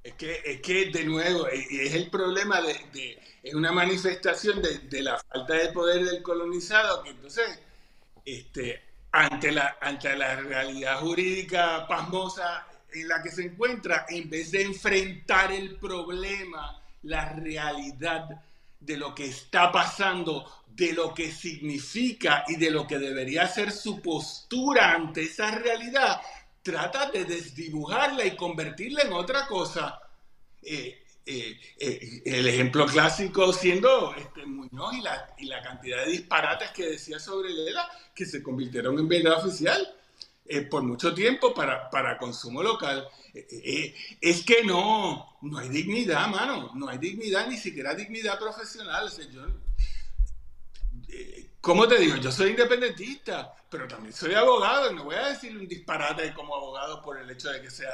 Es que, es que de nuevo, e, es el problema de, es una manifestación de, la falta de poder del colonizado, que entonces, este, ante la, ante la realidad jurídica pasmosa en la que se encuentra, en vez de enfrentar el problema, la realidad de lo que está pasando, de lo que significa y de lo que debería ser su postura ante esa realidad, trata de desdibujarla y convertirla en otra cosa. Eh, eh, eh, el ejemplo clásico siendo este, Muñoz y la, y la cantidad de disparates que decía sobre Lela que se convirtieron en verdad oficial. Eh, por mucho tiempo para, consumo local. Es que no, no hay dignidad, mano, no hay dignidad, ni siquiera dignidad profesional. ¿Cómo te digo? Yo soy independentista, pero también soy abogado y no voy a decir un disparate como abogado por el hecho de que sea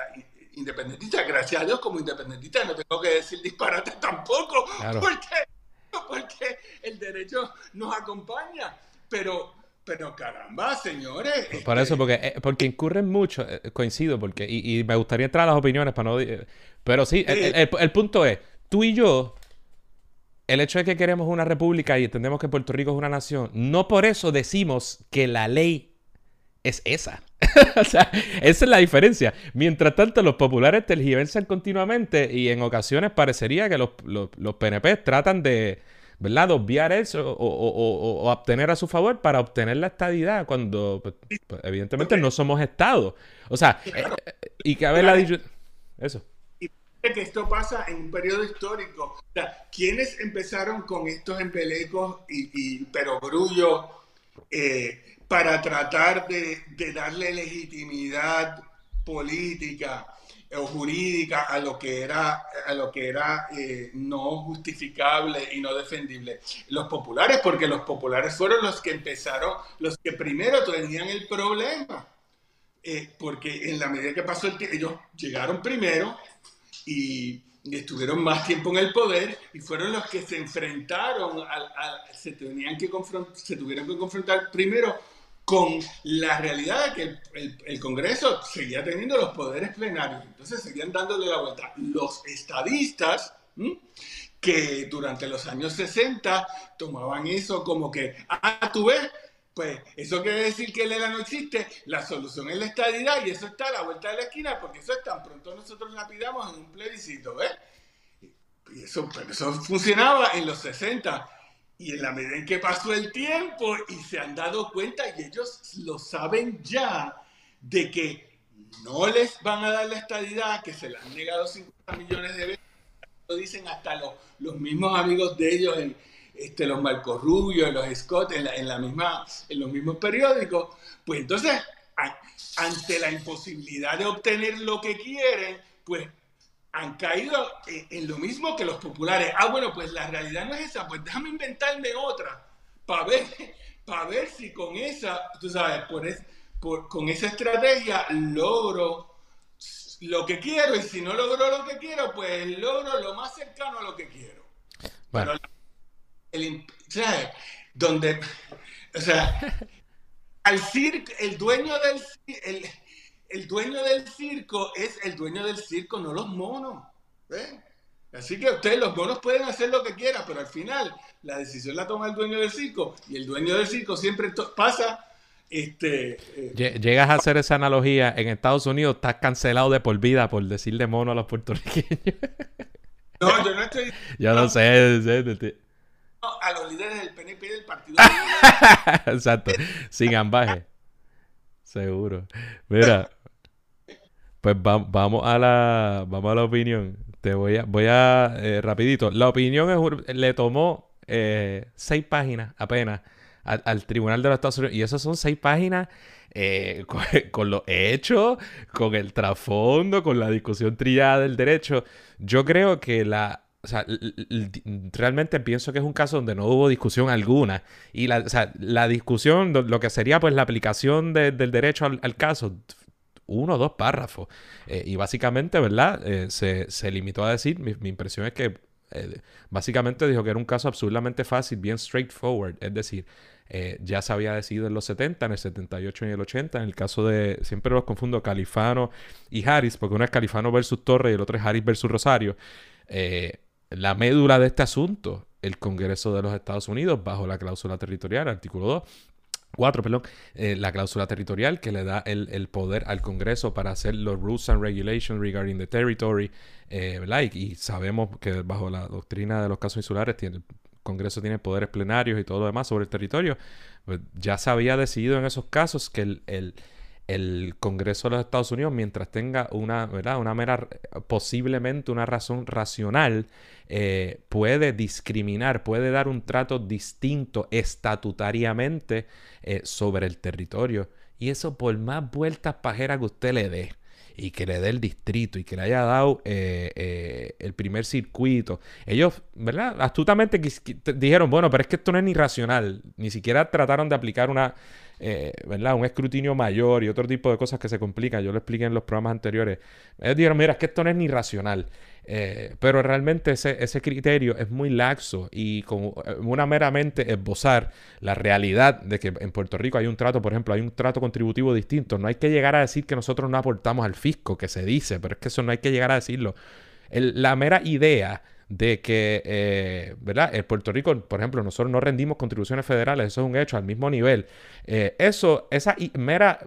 independentista. Gracias a Dios, como independentista no tengo que decir disparate tampoco, porque, porque el derecho nos acompaña. Pero, pero caramba, señores. Por eso, porque, eh, porque incurren mucho, eh, coincido, porque, y, me gustaría entrar a las opiniones para no. Pero sí, el, punto es, tú y yo, el hecho de que queremos una república y entendemos que Puerto Rico es una nación, no por eso decimos que la ley es esa. (laughs) o sea, esa es la diferencia. Mientras tanto, los populares tergiversan continuamente y en ocasiones parecería que los, los, los PNP tratan de ¿verdad? Obviar eso o, obtener a su favor para obtener la estadidad cuando pues, pues, evidentemente no somos Estado. O sea, eh, eh, y que haberla dicho... Eso. Y que esto pasa en un periodo histórico. O sea, ¿quiénes empezaron con estos empelecos y, y perogrullos eh, para tratar de, de darle legitimidad política o jurídica a lo que era, a lo que era eh, no justificable y no defendible. Los populares, porque los populares fueron los que empezaron, los que primero tenían el problema, eh, porque en la medida que pasó el tiempo, ellos llegaron primero y estuvieron más tiempo en el poder y fueron los que se enfrentaron, al, se, tenían que se tuvieron que confrontar primero con la realidad de que el, Congreso seguía teniendo los poderes plenarios, entonces seguían dándole la vuelta. Los estadistas, que durante los años 60 tomaban eso como que, ah, tú ves, pues eso quiere decir que el ELA no existe, la solución es la estadidad y eso está a la vuelta de la esquina, porque eso es tan pronto nosotros la pidamos en un plebiscito, ¿ves? Y eso, pues, eso funcionaba en los 60 y en la medida en que pasó el tiempo y se han dado cuenta y ellos lo saben ya de que no les van a dar la estadidad, que se le han negado 50 millones de veces, lo dicen hasta los, los mismos amigos de ellos, en, este, los Marcos Rubio, los Scott, en, la, misma, en los mismos periódicos, pues entonces, ante la imposibilidad de obtener lo que quieren, pues han caído en, lo mismo que los populares. Ah, bueno, pues la realidad no es esa, pues déjame inventarme otra para ver, (laughs) para ver si con esa, tú sabes, por, con esa estrategia logro lo que quiero y si no logro lo que quiero, pues logro lo más cercano a lo que quiero. Bueno. el, Donde, o sea, (laughs) al circo, el dueño del el, el, dueño del circo es el dueño del circo, no los monos. Así que ustedes, los monos, pueden hacer lo que quieran, pero al final la decisión la toma el dueño del circo y el dueño del circo siempre pasa este, eh, Llegas a hacer esa analogía, en Estados Unidos estás cancelado de por vida por decirle mono a los puertorriqueños. (laughs) No, yo no estoy... (laughs) yo no, sé, a los líderes del PNP y del partido. (laughs) Exacto, sin ambaje. Seguro. Mira, pues vamos a la vamos a la opinión. Te voy a voy a eh, rapidito. La opinión es, le tomó eh, seis páginas apenas al, Tribunal de los Estados Unidos. Y esas son seis páginas eh, (laughs) con, lo hecho, con el trasfondo, con la discusión trillada del derecho. Yo creo que la... O sea, realmente pienso que es un caso donde no hubo discusión alguna. Y la, o sea, la discusión, lo que sería pues la aplicación del derecho al, caso, uno o dos párrafos. Eh, y básicamente, ¿verdad? Eh, se, se, limitó a decir, mi, impresión es que básicamente dijo que era un caso absolutamente fácil, bien straightforward. Es decir, eh, ya se había decidido en los 70, en el 78 y en el 80. En el caso de, siempre los confundo, Califano y Harris, porque uno es Califano versus Torre y el otro es Harris versus Rosario. Eh, la médula de este asunto, el Congreso de los Estados Unidos, bajo la cláusula territorial, artículo 2, 4, perdón, eh, la cláusula territorial que le da el, poder al Congreso para hacer los rules and regulations regarding the territory, ¿verdad? Y, sabemos que bajo la doctrina de los casos insulares tiene, Congreso tiene poderes plenarios y todo lo demás sobre el territorio, pues ya se había decidido en esos casos que el, Congreso de los Estados Unidos, mientras tenga una, ¿verdad? una mera, posiblemente una razón racional, eh, puede discriminar, puede dar un trato distinto estatutariamente eh, sobre el territorio. Y eso por más vueltas pajeras que usted le dé y que le dé el distrito y que le haya dado eh, eh, el primer circuito. Ellos, ¿verdad? Astutamente dijeron, bueno, pero es que esto no es ni racional. Ni siquiera trataron de aplicar una, eh, ¿verdad? Un escrutinio mayor y otro tipo de cosas que se complican. Yo lo expliqué en los programas anteriores. Ellos dijeron, mira, es que esto no es ni racional. Eh, pero realmente ese, criterio es muy laxo y como eh, una meramente esbozar la realidad de que en Puerto Rico hay un trato, por ejemplo, hay un trato contributivo distinto. No hay que llegar a decir que nosotros no aportamos al fisco, que se dice, pero es que eso no hay que llegar a decirlo. la mera idea de que, eh, ¿verdad? En Puerto Rico, por ejemplo, nosotros no rendimos contribuciones federales, eso es un hecho al mismo nivel. Eh, eso, esa mera,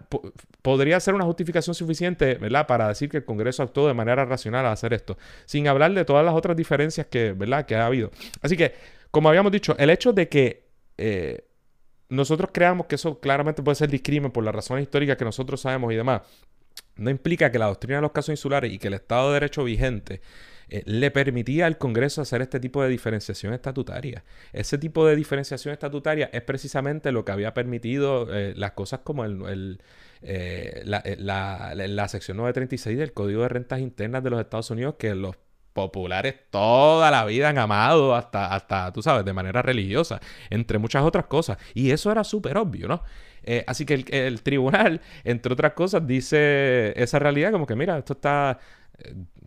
podría ser una justificación suficiente, ¿verdad? Para decir que el Congreso actuó de manera racional a hacer esto, sin hablar de todas las otras diferencias que, ¿verdad? Que ha habido. Así que, como habíamos dicho, el hecho de que eh, nosotros creamos que eso claramente puede ser discrimen por las razones históricas que nosotros sabemos y demás, no implica que la doctrina de los casos insulares y que el Estado de Derecho vigente eh, le permitía al Congreso hacer este tipo de diferenciación estatutaria. Ese tipo de diferenciación estatutaria es precisamente lo que había permitido eh, las cosas como el, eh, la, sección 936 del Código de Rentas Internas de los Estados Unidos, que los populares toda la vida han amado hasta, hasta tú sabes, de manera religiosa, entre muchas otras cosas. Y eso era súper obvio, ¿no? así que el, el, tribunal, (laughs) entre otras cosas, dice esa realidad como que, mira, esto está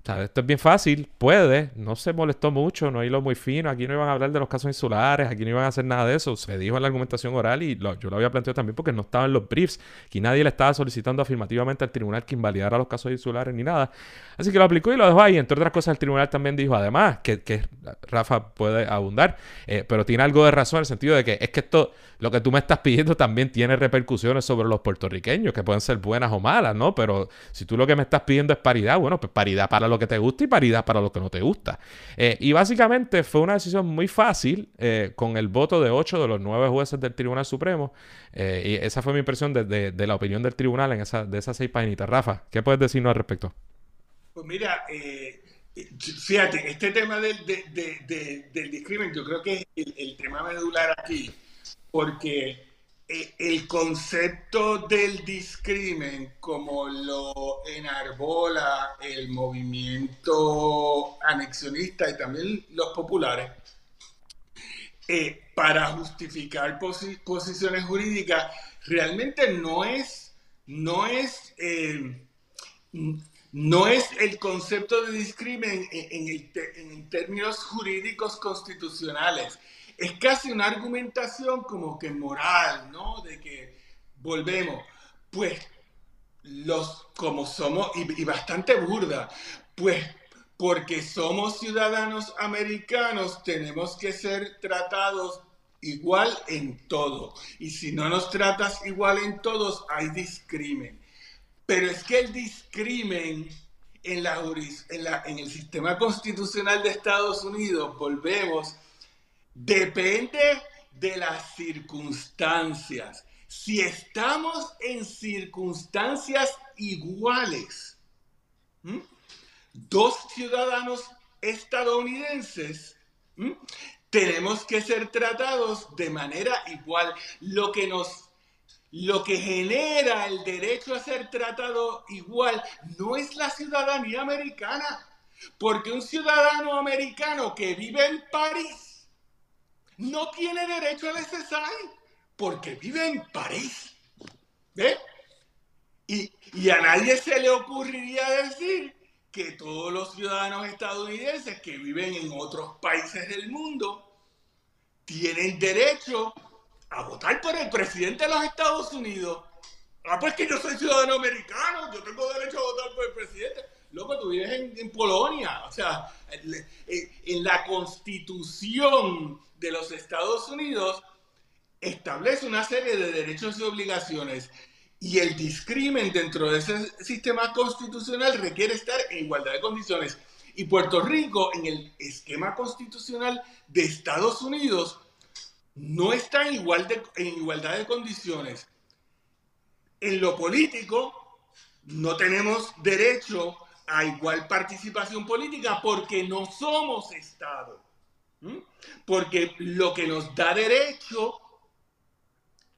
esto es bien fácil, puede, no se molestó mucho, no lo muy fino, aquí no iban a hablar de los casos insulares, aquí no iban a hacer nada de eso, se dijo en la argumentación oral y yo lo había planteado también porque no estaban los briefs, aquí nadie le estaba solicitando afirmativamente al tribunal que invalidara los casos insulares ni nada, así que lo aplicó y lo dejó ahí, entre otras cosas el tribunal también dijo además, que, que Rafa puede abundar, eh, pero tiene algo de razón en el sentido de que es que esto, lo que tú me estás pidiendo también tiene repercusiones sobre los puertorriqueños, que pueden ser buenas o malas, ¿no? Pero si tú lo que me estás pidiendo es paridad, bueno, pues paridad para los lo que te gusta y paridad para lo que no te gusta. Eh, y básicamente fue una decisión muy fácil eh, con el voto de ocho de los nueve jueces del Tribunal Supremo. Eh, y esa fue mi impresión de, la opinión del tribunal en esa, de esas seis páginas. Rafa, ¿qué puedes decirnos al respecto? Pues mira, fíjate, este tema del, del discrimen yo creo que es el tema medular aquí, porque el concepto del discrimen, como lo enarbola el movimiento anexionista y también los populares, eh, para justificar posiciones jurídicas, realmente no es no es, eh, no es el concepto de discrimen en, en términos jurídicos constitucionales. Es casi una argumentación como que moral, ¿no? De que volvemos. Pues los, como somos, y, bastante burda, pues porque somos ciudadanos americanos, tenemos que ser tratados igual en todo. Y si no nos tratas igual en todos, hay discrimen. Pero es que el discrimen en, la, en, la, en el sistema constitucional de Estados Unidos, volvemos, depende de las circunstancias. Si estamos en circunstancias iguales, dos ciudadanos estadounidenses, tenemos que ser tratados de manera igual. Lo que nos lo que genera el derecho a ser tratado igual no es la ciudadanía americana, porque un ciudadano americano que vive en París no tiene derecho al SSI porque vive en París. ¿Ve? Y, y a nadie se le ocurriría decir que todos los ciudadanos estadounidenses que viven en otros países del mundo tienen derecho a votar por el presidente de los Estados Unidos. Ah, pues que yo soy ciudadano americano, yo tengo derecho a votar por el presidente. Loco, tú vives en, Polonia. O sea, en la constitución de los Estados Unidos establece una serie de derechos y obligaciones y el discrimen dentro de ese sistema constitucional requiere estar en igualdad de condiciones. Y Puerto Rico, en el esquema constitucional de Estados Unidos, no está en, en igualdad de condiciones. En lo político, no tenemos derecho a igual participación política porque no somos Estado. Porque lo que nos da derecho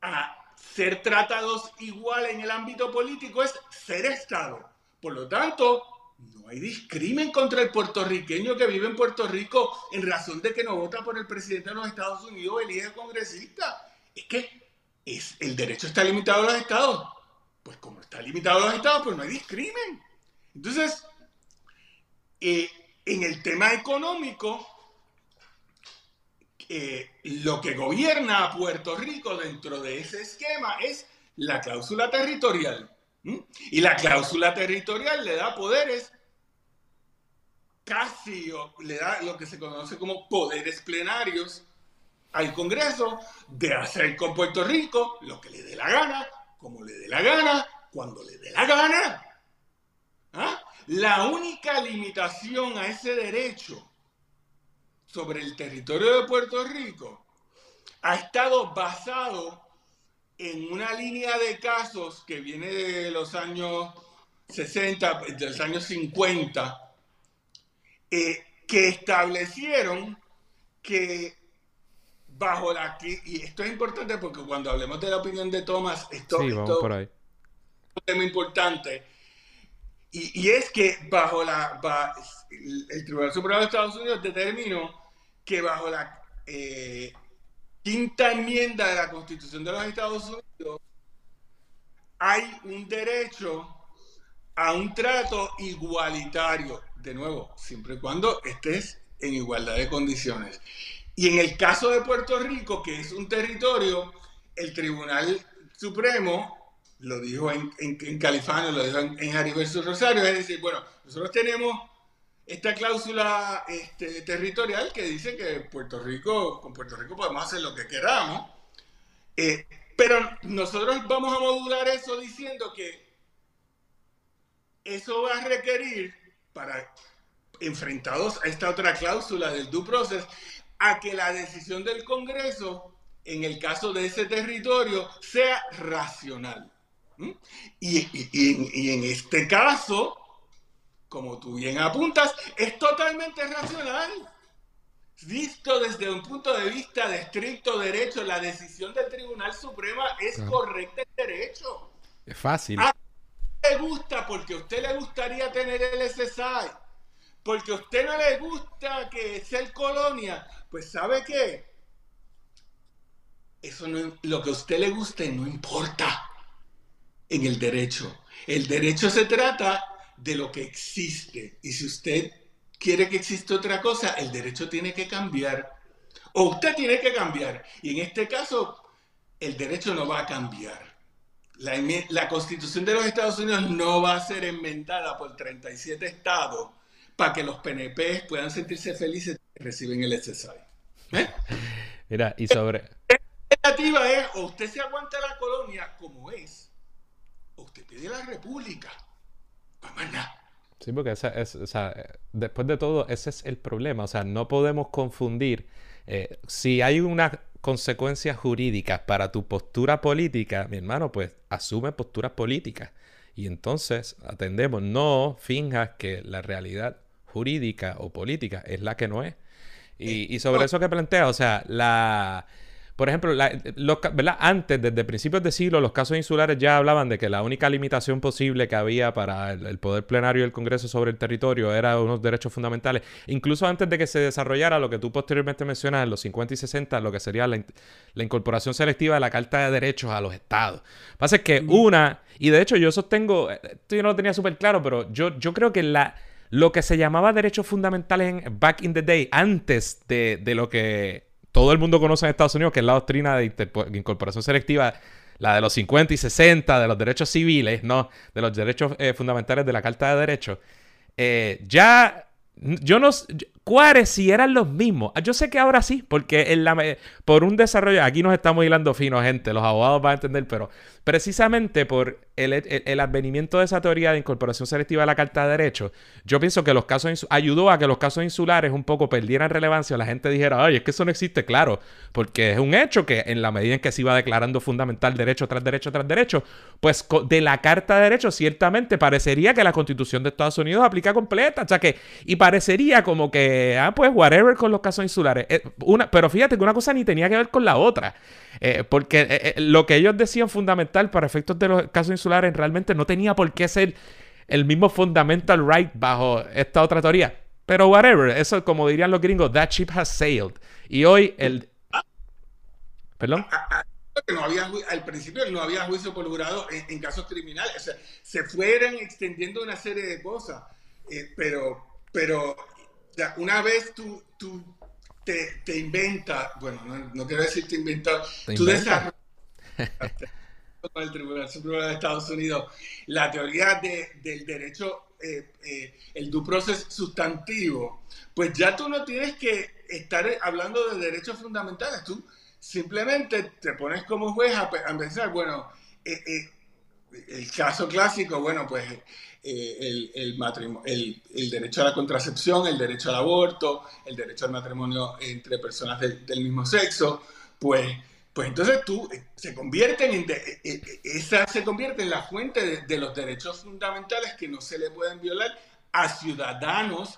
a ser tratados igual en el ámbito político es ser Estado. Por lo tanto, no hay discrimen contra el puertorriqueño que vive en Puerto Rico en razón de que no vota por el presidente de los Estados Unidos elige congresista. Es que es, el derecho está limitado a los estados. Pues como está limitado a los estados, pues no hay discrimen. Entonces, eh, en el tema económico, eh, lo que gobierna a Puerto Rico dentro de ese esquema es la cláusula territorial. Y la cláusula territorial le da poderes casi, le da lo que se conoce como poderes plenarios al Congreso de hacer con Puerto Rico lo que le dé la gana, como le dé la gana, cuando le dé la gana. ¿Ah? La única limitación a ese derecho sobre el territorio de Puerto Rico ha estado basado en una línea de casos que viene de los años 60, de los años 50, eh, que establecieron que bajo la... Y esto es importante porque cuando hablemos de la opinión de Thomas, esto, es un tema importante. Y, es que bajo la... el Tribunal Supremo de Estados Unidos determinó que bajo la eh, quinta enmienda de la Constitución de los Estados Unidos hay un derecho a un trato igualitario, de nuevo, siempre y cuando estés en igualdad de condiciones. Y en el caso de Puerto Rico, que es un territorio, el Tribunal Supremo lo dijo en, en, Califano, lo dijo en, en Harry versus Rosario, es decir, bueno, nosotros tenemos esta cláusula este, territorial que dice que Puerto Rico, con Puerto Rico podemos hacer lo que queramos, eh, pero nosotros vamos a modular eso diciendo que eso va a requerir, para enfrentados a esta otra cláusula del due process, a que la decisión del Congreso, en el caso de ese territorio, sea racional. Y en este caso, como tú bien apuntas, es totalmente racional. Visto desde un punto de vista de estricto derecho, la decisión del Tribunal Supremo es correcta en derecho. Es fácil. A usted le gusta porque a usted le gustaría tener el SSI, porque a usted no le gusta que sea el colonia, pues ¿sabe qué? Eso no, lo que a usted le guste no importa. En el derecho. El derecho se trata de lo que existe. Y si usted quiere que exista otra cosa, el derecho tiene que cambiar. O usted tiene que cambiar. Y en este caso, el derecho no va a cambiar. La, constitución de los Estados Unidos no va a ser enmendada por 37 estados para que los PNP puedan sentirse felices que reciben el SSI. ¿Eh? Mira, y sobre... La alternativa es, o usted se aguanta la colonia como es, o usted pide la república. Para nada. Sí, porque esa es, o sea, después de todo, ese es el problema. O sea, no podemos confundir. Eh, si hay una consecuencias jurídicas para tu postura política, mi hermano, pues asume posturas políticas. Y entonces atendemos, no finjas que la realidad jurídica o política es la que no es. Y, y sobre eso que plantea, o sea, la por ejemplo, antes, desde principios de siglo, los casos insulares ya hablaban de que la única limitación posible que había para el, poder plenario del Congreso sobre el territorio era unos derechos fundamentales. Incluso antes de que se desarrollara lo que tú posteriormente mencionas en los 50 y 60, lo que sería la, incorporación selectiva de la Carta de Derechos a los Estados. Pasa es que una, y de hecho yo sostengo, esto yo no lo tenía súper claro, pero yo, yo creo que la lo que se llamaba derechos fundamentales en back in the day, antes de, de, lo que todo el mundo conoce en Estados Unidos, que es la doctrina de incorporación selectiva, la de los 50 y 60, de los derechos civiles, ¿no? De los derechos eh, fundamentales de la Carta de Derechos. Eh, ya, yo no, cuáles si eran los mismos. Yo sé que ahora sí, porque en la, por un desarrollo, aquí nos estamos hilando fino, gente, los abogados van a entender, pero precisamente por el, advenimiento de esa teoría de incorporación selectiva de la Carta de Derechos, yo pienso que los casos ayudó a que los casos insulares un poco perdieran relevancia, la gente dijera, ay, es que eso no existe, claro, porque es un hecho que en la medida en que se iba declarando fundamental derecho tras derecho tras derecho, pues de la Carta de Derechos ciertamente parecería que la Constitución de Estados Unidos aplica completa, o sea que, y parecería como que, ah, pues whatever con los casos insulares, eh, una, pero fíjate que una cosa ni tenía que ver con la otra. Eh, porque eh, lo que ellos decían fundamental para efectos de los casos insulares realmente no tenía por qué ser el mismo fundamental right bajo esta otra teoría. Pero whatever, eso como dirían los gringos, that ship has sailed. Y hoy el... ¿Perdón? No había, al principio no había juicio por jurado en, casos criminales. se fueron extendiendo una serie de cosas. Eh, pero, pero una vez tú, tú te, te inventas, bueno, no, quiero decir te inventas, tú desarrollas (laughs) con el Tribunal Supremo de Estados Unidos, la teoría de, del derecho, eh, eh, el due process sustantivo, pues ya tú no tienes que estar hablando de derechos fundamentales, tú simplemente te pones como juez a, pensar, bueno, eh, el caso clásico, bueno, pues el, el, el, derecho a la contracepción, el derecho al aborto, el derecho al matrimonio entre personas del mismo sexo, pues pues entonces tú eh, se convierten en eh, eh, esa se convierte en la fuente de, los derechos fundamentales que no se le pueden violar a ciudadanos,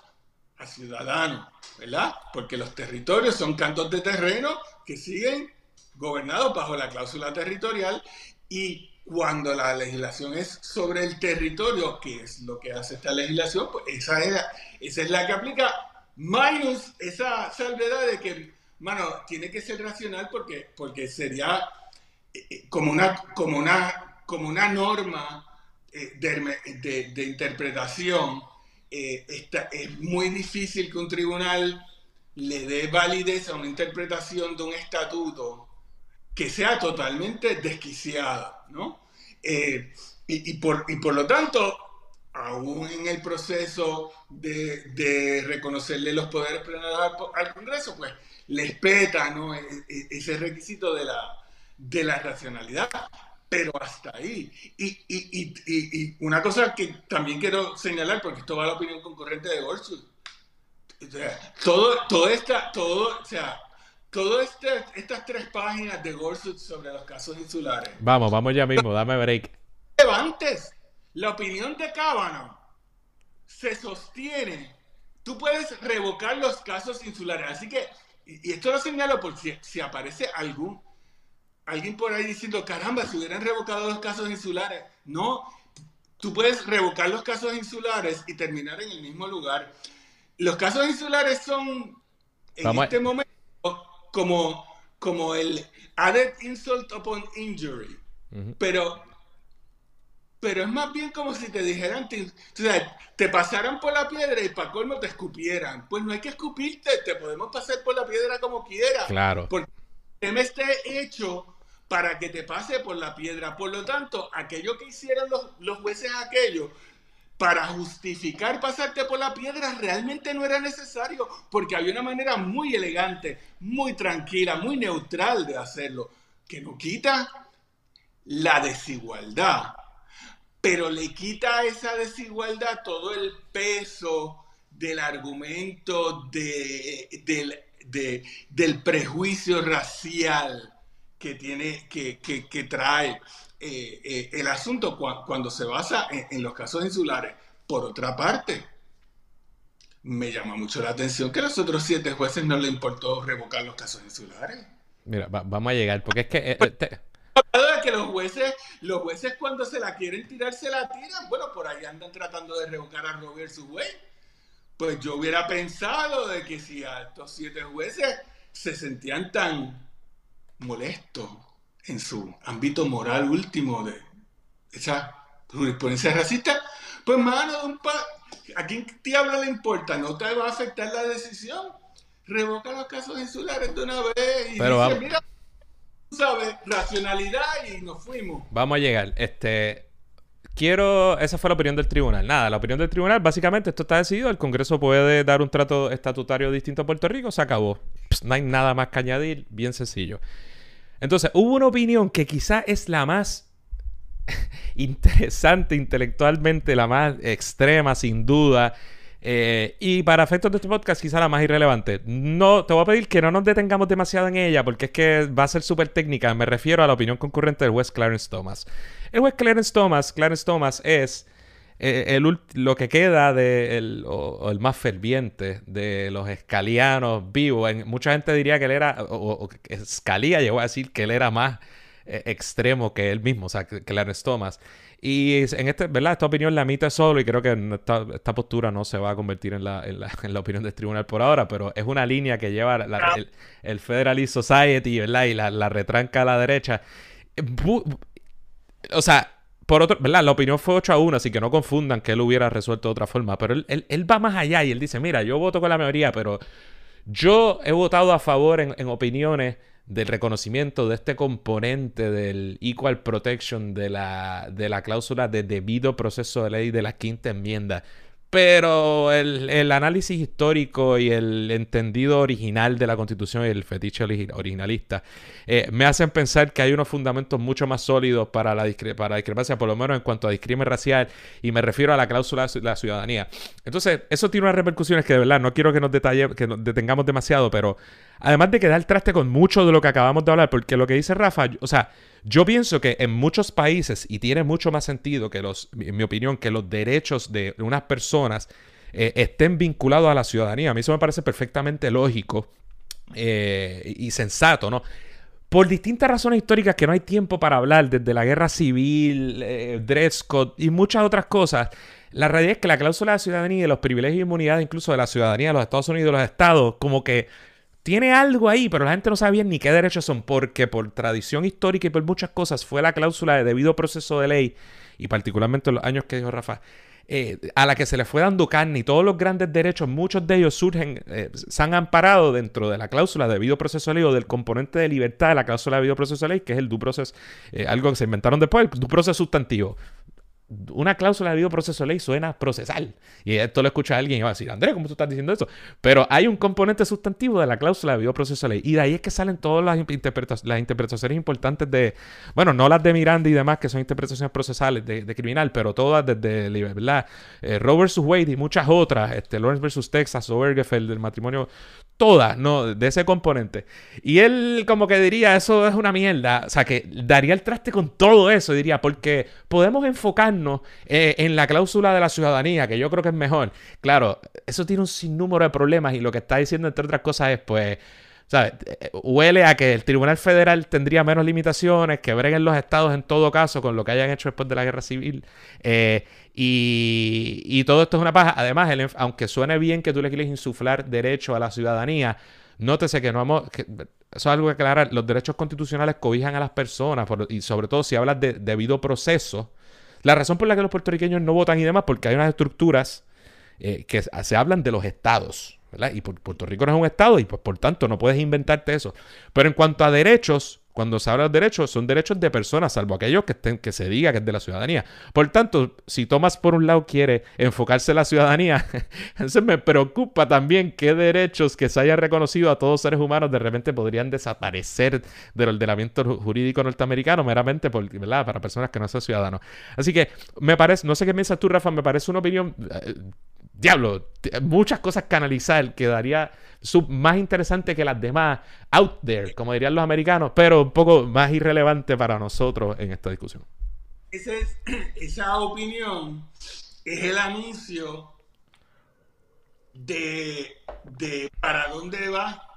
a ciudadanos, ¿verdad? Porque los territorios son cantos de terreno que siguen gobernados bajo la cláusula territorial y cuando la legislación es sobre el territorio, que es lo que hace esta legislación, pues esa es esa es la que aplica, minus esa salvedad de que mano, tiene que ser racional porque, porque sería eh, eh, como, una, como, una, como una norma eh, de, interpretación. es muy difícil que un tribunal le dé validez a una interpretación de un estatuto que sea totalmente desquiciada, ¿no? Y, por, y por lo tanto, aún en el proceso de, reconocerle los poderes plenarios al Congreso, pues les peta ¿no? E, e, ese requisito de la, de la racionalidad, pero hasta ahí. Y, y, y, una cosa que también quiero señalar, porque esto va a la opinión concurrente de Gorsuch, todo, todo esta, todo, o sea, todas este, estas tres páginas de Gorsuch sobre los casos insulares. Vamos, vamos ya mismo, dame break. Levantes, la opinión de Cábano se sostiene. Tú puedes revocar los casos insulares. Así que y, esto lo señalo porque si, aparece algún, alguien por ahí diciendo, caramba, si hubieran revocado los casos insulares. No, tú puedes revocar los casos insulares y terminar en el mismo lugar. Los casos insulares son, en este momento, como, como el added insult upon injury. Pero pero es más bien como si te dijeran, te, te pasaran por la piedra y para colmo te escupieran. Pues no hay que escupirte, te podemos pasar por la piedra como quieras. Claro. Porque el tema está hecho para que te pase por la piedra. Por lo tanto, aquello que hicieron los, los jueces aquellos para justificar pasarte por la piedra realmente no era necesario, porque había una manera muy elegante, muy tranquila, muy neutral de hacerlo, que no quita la desigualdad. Pero le quita a esa desigualdad todo el peso del argumento de, del, prejuicio racial que, tiene, que, que, trae eh, eh, el asunto cuando se basa en, los casos insulares. Por otra parte, me llama mucho la atención que a los otros siete jueces no le importó revocar los casos insulares. Mira, vamos a llegar, porque es que... Eh, que los jueces, los jueces cuando se la quieren tirar, se la tiran. Bueno, por ahí andan tratando de revocar a Robert su juez. Pues yo hubiera pensado de que si a estos siete jueces se sentían tan molestos en su ámbito moral último de esa jurisprudencia racista, pues mano, ¿a quién diablo le importa? No te va a afectar la decisión. Revoca los casos insulares de una vez y Pero dice, mira, sabes, racionalidad y nos fuimos. Vamos a llegar. Este. Quiero. Esa fue la opinión del tribunal. Nada, la opinión del tribunal, básicamente, esto está decidido. El Congreso puede dar un trato estatutario distinto a Puerto Rico. Se acabó. no hay nada más que añadir. Bien sencillo. Entonces, hubo una opinión que quizá es la más (laughs) interesante intelectualmente, la más extrema, sin duda. Eh, y para efectos de este podcast, quizá la más irrelevante. No, te voy a pedir que no nos detengamos demasiado en ella, porque es que va a ser súper técnica. Me refiero a la opinión concurrente del juez Clarence Thomas. El juez Clarence Thomas, Clarence Thomas es eh, el, lo que queda de el, o, el más ferviente de los escalianos vivos. mucha gente diría que él era, o, Escalía llegó a decir que él era más eh, extremo que él mismo, o sea, Clarence Thomas. Y en este, ¿verdad? Esta opinión la emite solo y creo que esta, esta postura no se va a convertir en la, en, la, (laughs) en la, opinión del tribunal por ahora, pero es una línea que lleva el, el, Federalist Society, ¿verdad? Y la, la retranca a la derecha. O sea, por otro, ¿verdad? La opinión fue 8 a 1, así que no confundan que él hubiera resuelto de otra forma, pero él, él, va más allá y él dice, mira, yo voto con la mayoría, pero yo he votado a favor en, en opiniones del reconocimiento de este componente del equal protection de la, de la cláusula de debido proceso de ley de la quinta enmienda. Pero el, análisis histórico y el entendido original de la Constitución y el fetiche originalista eh, me hacen pensar que hay unos fundamentos mucho más sólidos para la, para discrepancia, por lo menos en cuanto a discrimen racial, y me refiero a la cláusula de la ciudadanía. Entonces, eso tiene unas repercusiones que de verdad no quiero que nos, detalle, que nos detengamos demasiado, pero además de que da el traste con mucho de lo que acabamos de hablar, porque lo que dice Rafa, o sea, yo pienso que en muchos países, y tiene mucho más sentido que los, en mi opinión, que los derechos de unas personas eh, estén vinculados a la ciudadanía. A mí eso me parece perfectamente lógico eh, y sensato, ¿no? Por distintas razones históricas que no hay tiempo para hablar, desde la guerra civil, eh, Drescott y muchas otras cosas, la realidad es que la cláusula de ciudadanía y los privilegios y inmunidades incluso de la ciudadanía de los Estados Unidos y de los estados, como que tiene algo ahí, pero la gente no sabía ni qué derechos son, porque por tradición histórica y por muchas cosas fue la cláusula de debido proceso de ley, y particularmente en los años que dijo Rafa, eh, a la que se le fue dando carne y todos los grandes derechos, muchos de ellos surgen, eh, se han amparado dentro de la cláusula de debido proceso de ley o del componente de libertad de la cláusula de debido proceso de ley, que es el due process, eh, algo que se inventaron después, el due process sustantivo una cláusula de debido proceso de ley suena procesal. Y esto lo escucha alguien y va a decir, Andrés, ¿cómo tú estás diciendo eso? Pero hay un componente sustantivo de la cláusula de debido proceso de ley. Y de ahí es que salen todas las, las interpretaciones importantes de, bueno, no las de Miranda y demás, que son interpretaciones procesales de, criminal, pero todas desde, ¿verdad? Eh, Roe vs. Wade y muchas otras, este, Lawrence vs. Texas, Obergefell, del matrimonio, todas, ¿no? De ese componente. Y él como que diría, eso es una mierda. O sea, que daría el traste con todo eso, diría, porque podemos enfocarnos eh, en la cláusula de la ciudadanía, que yo creo que es mejor. Claro, eso tiene un sinnúmero de problemas y lo que está diciendo, entre otras cosas, es pues. ¿sabes? Huele a que el Tribunal Federal tendría menos limitaciones, que breguen los estados en todo caso con lo que hayan hecho después de la guerra civil. Eh, y, todo esto es una paja. Además, aunque suene bien que tú le quieres insuflar derecho a la ciudadanía, nótese que no hemos. Eso es algo que aclarar. Los derechos constitucionales cobijan a las personas, y sobre todo si hablas de debido proceso La razón por la que los puertorriqueños no votan y demás, porque hay unas estructuras eh, que se hablan de los estados. ¿verdad? Y Puerto Rico no es un estado y pues por tanto no puedes inventarte eso. Pero en cuanto a derechos, cuando se habla de derechos, son derechos de personas, salvo aquellos que, estén, que se diga que es de la ciudadanía. Por tanto, si Tomás por un lado quiere enfocarse en la ciudadanía, (laughs) entonces me preocupa también qué derechos que se haya reconocido a todos seres humanos de repente podrían desaparecer del ordenamiento jurídico norteamericano meramente por, para personas que no son ciudadanos. Así que me parece, no sé qué piensas tú, Rafa, me parece una opinión eh, diablo, muchas cosas que analizar que daría más interesante que las demás out there, como dirían los americanos, pero un poco más irrelevante para nosotros en esta discusión. (clears throat) esa opinión es el anuncio de, de para dónde va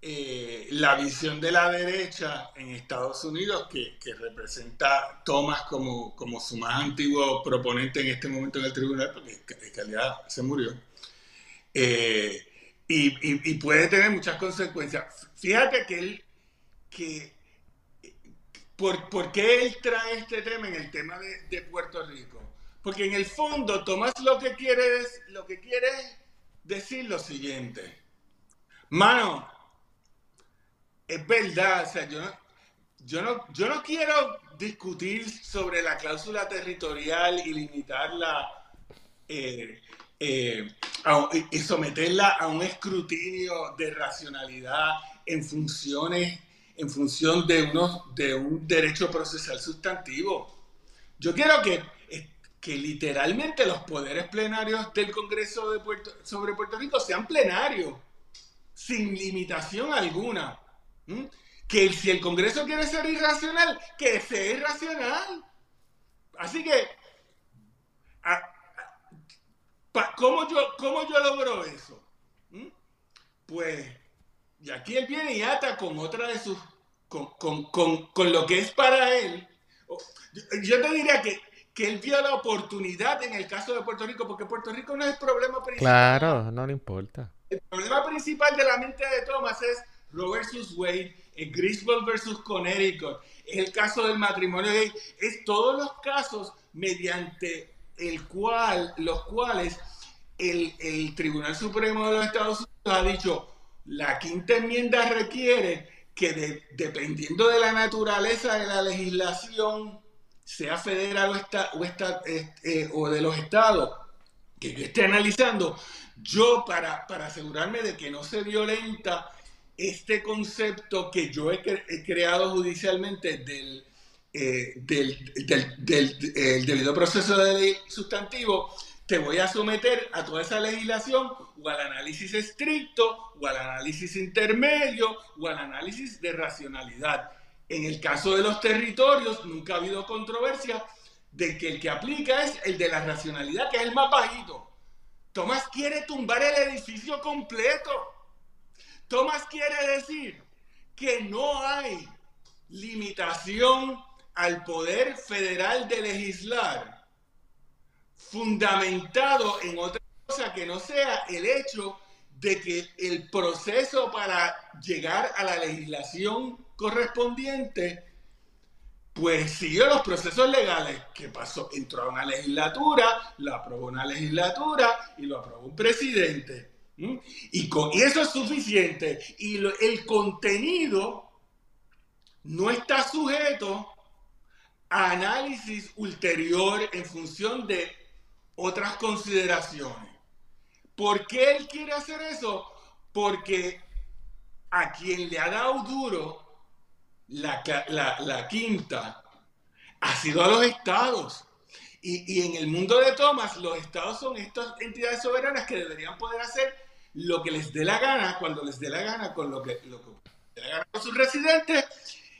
eh, la visión de la derecha en Estados Unidos, que, representa Thomas como, como, su más antiguo proponente en este momento en el tribunal, porque realidad se murió, eh, y, puede tener muchas consecuencias. Fíjate que él, que, por, qué él trae este tema en el tema de, Puerto Rico? Porque en el fondo Tomás lo que quiere es, lo que quiere decir lo siguiente. Mano, es verdad, o sea, yo no, yo no, yo no quiero discutir sobre la cláusula territorial y limitarla eh, eh, y someterla a un escrutinio de racionalidad en funciones, en función de, unos, de un derecho procesal sustantivo. Yo quiero que, que literalmente los poderes plenarios del Congreso sobre Puerto Rico sean plenarios, sin limitación alguna. ¿Mm? Que si el Congreso quiere ser irracional, que sea irracional. Así que, ¿cómo, yo, ¿cómo yo logro eso? ¿Mm? Pues, y aquí él viene y ata con otra de sus, con, lo que es para él. Yo te diría que, que él vio la oportunidad en el caso de Puerto Rico, porque Puerto Rico no es el problema principal. Claro, no le importa. El problema principal de la mente de Thomas es Roe versus Wade, el Griswold versus Connecticut, el caso del matrimonio gay, es todos los casos mediante el cual, los cuales el, Tribunal Supremo de los Estados Unidos ha dicho, la quinta enmienda requiere que dependiendo de la naturaleza de la legislación, sea federal o, eh, o de los estados, que yo esté analizando, yo para, para asegurarme de que no se violenta este concepto que yo he, creado judicialmente del, eh, del, debido proceso de sustantivo, te voy a someter a toda esa legislación o al análisis estricto o al análisis intermedio o al análisis de racionalidad. En el caso de los territorios, nunca ha habido controversia de que el que aplica es el de la racionalidad, que es el más bajito. Tomás quiere tumbar el edificio completo Tomás quiere decir que no hay limitación al poder federal de legislar fundamentado en otra cosa que no sea el hecho de que el proceso para llegar a la legislación correspondiente pues siguió los procesos legales. ¿Qué pasó? Entró a una legislatura, lo aprobó una legislatura y lo aprobó un presidente. Y, con, eso es suficiente. Y el contenido no está sujeto a análisis ulterior en función de otras consideraciones. ¿Por qué él quiere hacer eso? Porque a quien le ha dado duro la, la quinta ha sido a los estados. Y, y, en el mundo de Thomas, los estados son estas entidades soberanas que deberían poder hacer lo que les dé la gana, cuando les dé la gana, con lo que, lo que les dé la gana con sus residentes,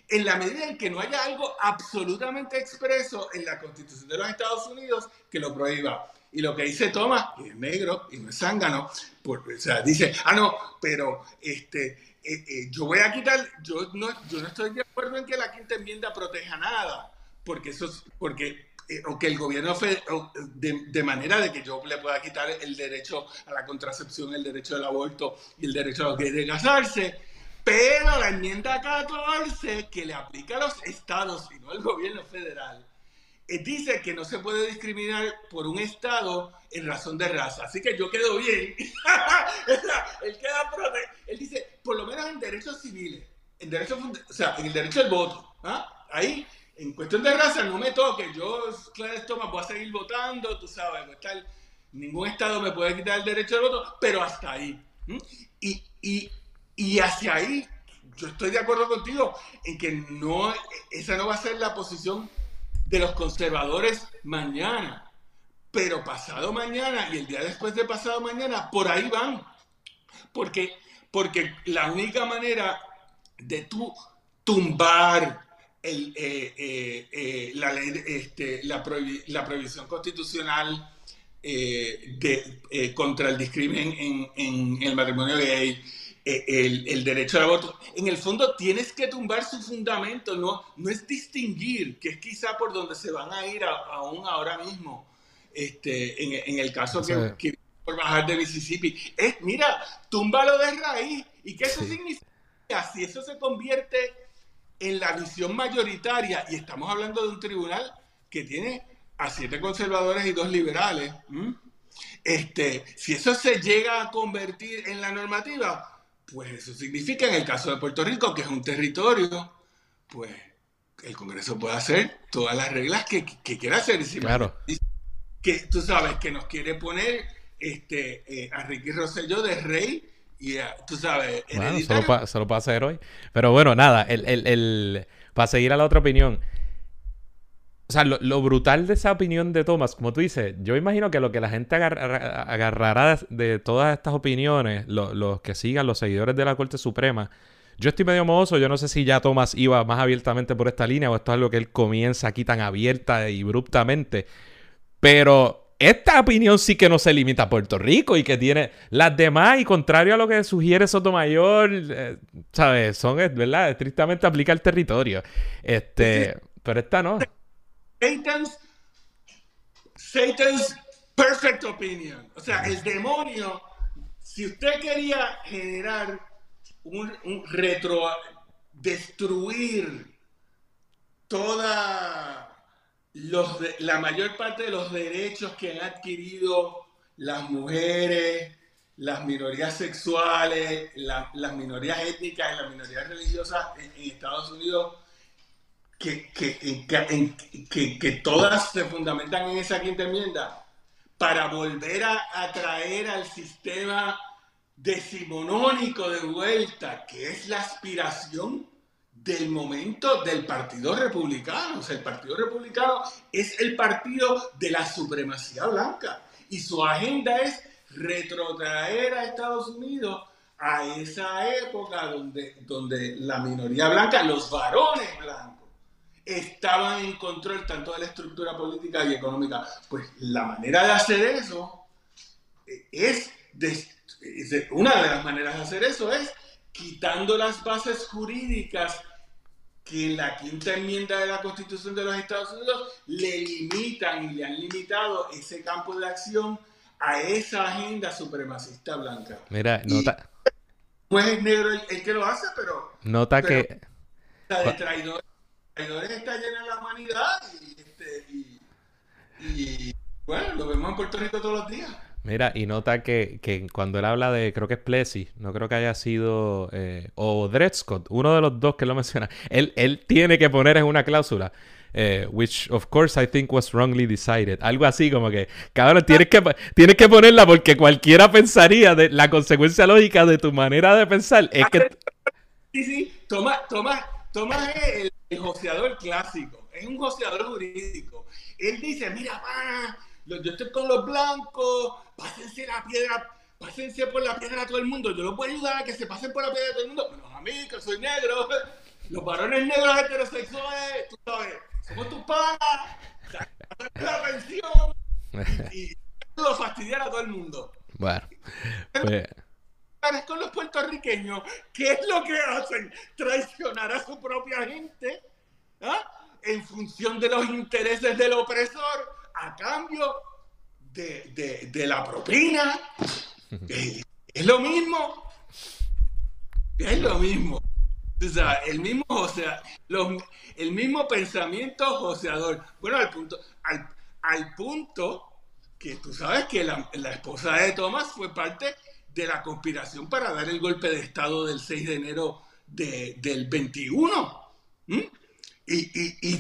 en la medida en que no haya algo absolutamente expreso en la Constitución de los Estados Unidos que lo prohíba. Y lo que dice Thomas, que es negro y no es zángano, o sea, dice, ah, no, pero este, eh, eh, yo voy a quitar, yo no, yo no estoy de acuerdo en que la quinta enmienda proteja nada, porque eso es, porque o que el gobierno de, manera de que yo le pueda quitar el derecho a la contracepción, el derecho al aborto y el derecho a los gays de casarse, pero la enmienda 14 que le aplica a los estados y no al gobierno federal, eh, dice que no se puede discriminar por un Estado en razón de raza. Así que yo quedo bien. (laughs) él, queda él dice, por lo menos en derechos civiles, en derecho, o sea, en el derecho al voto. ¿ah? Ahí, en cuestión de raza, no me toque. Yo, Clarence Thomas, voy a seguir votando, tú sabes, tal, ningún Estado me puede quitar el derecho al voto, pero hasta ahí. Y, y, y hacia ahí, yo estoy de acuerdo contigo en que no, esa no va a ser la posición de los conservadores mañana, pero pasado mañana y el día después de pasado mañana, por ahí van. Porque, porque la única manera de tú tumbar el, eh, eh, eh, la, ley, este, la, prohibición constitucional de, contra el discrimen en, en el matrimonio gay, el, derecho al voto. En el fondo tienes que tumbar su fundamento, no, no es distinguir, que es quizá por donde se van a ir aún ahora mismo, este, en, el caso que, por bajar de Mississippi. Es, mira, túmbalo de raíz. ¿Y qué eso significa? Si eso se convierte en la visión mayoritaria, y estamos hablando de un tribunal que tiene a siete conservadores y dos liberales, este, si eso se llega a convertir en la normativa, pues eso significa en el caso de Puerto Rico, que es un territorio, pues el Congreso puede hacer todas las reglas que, quiera hacer. claro. Que tú sabes que nos quiere poner este, eh, a Ricky Rosselló de rey y tú sabes. Bueno, solo, puede hacer hoy. Pero bueno, nada, el, el, el, para seguir a la otra opinión, o sea, lo, brutal de esa opinión de Thomas, como tú dices, yo imagino que lo que la gente agarrará de, todas estas opiniones, los que sigan, los seguidores de la Corte Suprema, yo estoy medio mohoso, yo no sé si ya Thomas iba más abiertamente por esta línea o esto es algo que él comienza aquí tan abierta y abruptamente, pero esta opinión sí que no se limita a Puerto Rico y que tiene las demás y contrario a lo que sugiere Sotomayor, eh, ¿sabes? Son, ¿verdad? Estrictamente aplica el territorio. Este, pero esta no. Satan's, Satan's perfect opinion. O sea, el demonio, si usted quería generar un, retro, destruir toda los la mayor parte de los derechos que han adquirido las mujeres, las minorías sexuales, las minorías étnicas y las minorías religiosas en Estados Unidos que, que, que, todas se fundamentan en esa quinta enmienda para volver a, atraer al sistema decimonónico de vuelta, que es la aspiración del momento del Partido Republicano. O sea, el Partido Republicano es el partido de la supremacía blanca y su agenda es retrotraer a Estados Unidos a esa época donde, donde la minoría blanca, los varones blancos, estaban en control tanto de la estructura política y económica. Pues la manera de hacer eso es, una de las maneras de hacer eso es quitando las bases jurídicas que la quinta enmienda de la Constitución de los Estados Unidos le limitan y le han limitado ese campo de acción a esa agenda supremacista blanca. Mira, nota. No es negro el, que lo hace, pero. Nota que. de traidor está llena la humanidad este, y, bueno, lo vemos en Puerto Rico todos los días. Mira, y nota que, cuando él habla de, creo que es Plessy, no creo que haya sido, eh, o Dred uno de los dos que lo menciona, él, él tiene que poner en una cláusula, eh, which of course I think was wrongly decided. Algo así como que, cabrón, tienes que, tienes que ponerla porque cualquiera pensaría de la consecuencia lógica de tu manera de pensar es que... Sí, sí, toma, toma, toma el, el joseador clásico, es un joseador jurídico. Él dice, mira, yo estoy con los blancos, pásense la piedra, pásense por la piedra a todo el mundo. Yo los puedo ayudar a que se pasen por la piedra a todo el mundo, pero a mí, que soy negro, los varones negros heterosexuales, tú sabes, somos tus panas, la pensión, y, y lo fastidiar a todo el mundo. Bueno, pues con los puertorriqueños, ¿qué es lo que hacen? Traicionar a su propia gente ¿ah? en función de los intereses del opresor a cambio de, la propina. Es, lo mismo. Es lo mismo. el mismo, el mismo pensamiento joseador. Bueno, al punto, al, punto que tú sabes que la, esposa de Thomas fue parte de la conspiración para dar el golpe de Estado del 6 de enero del 21. Y, y, y,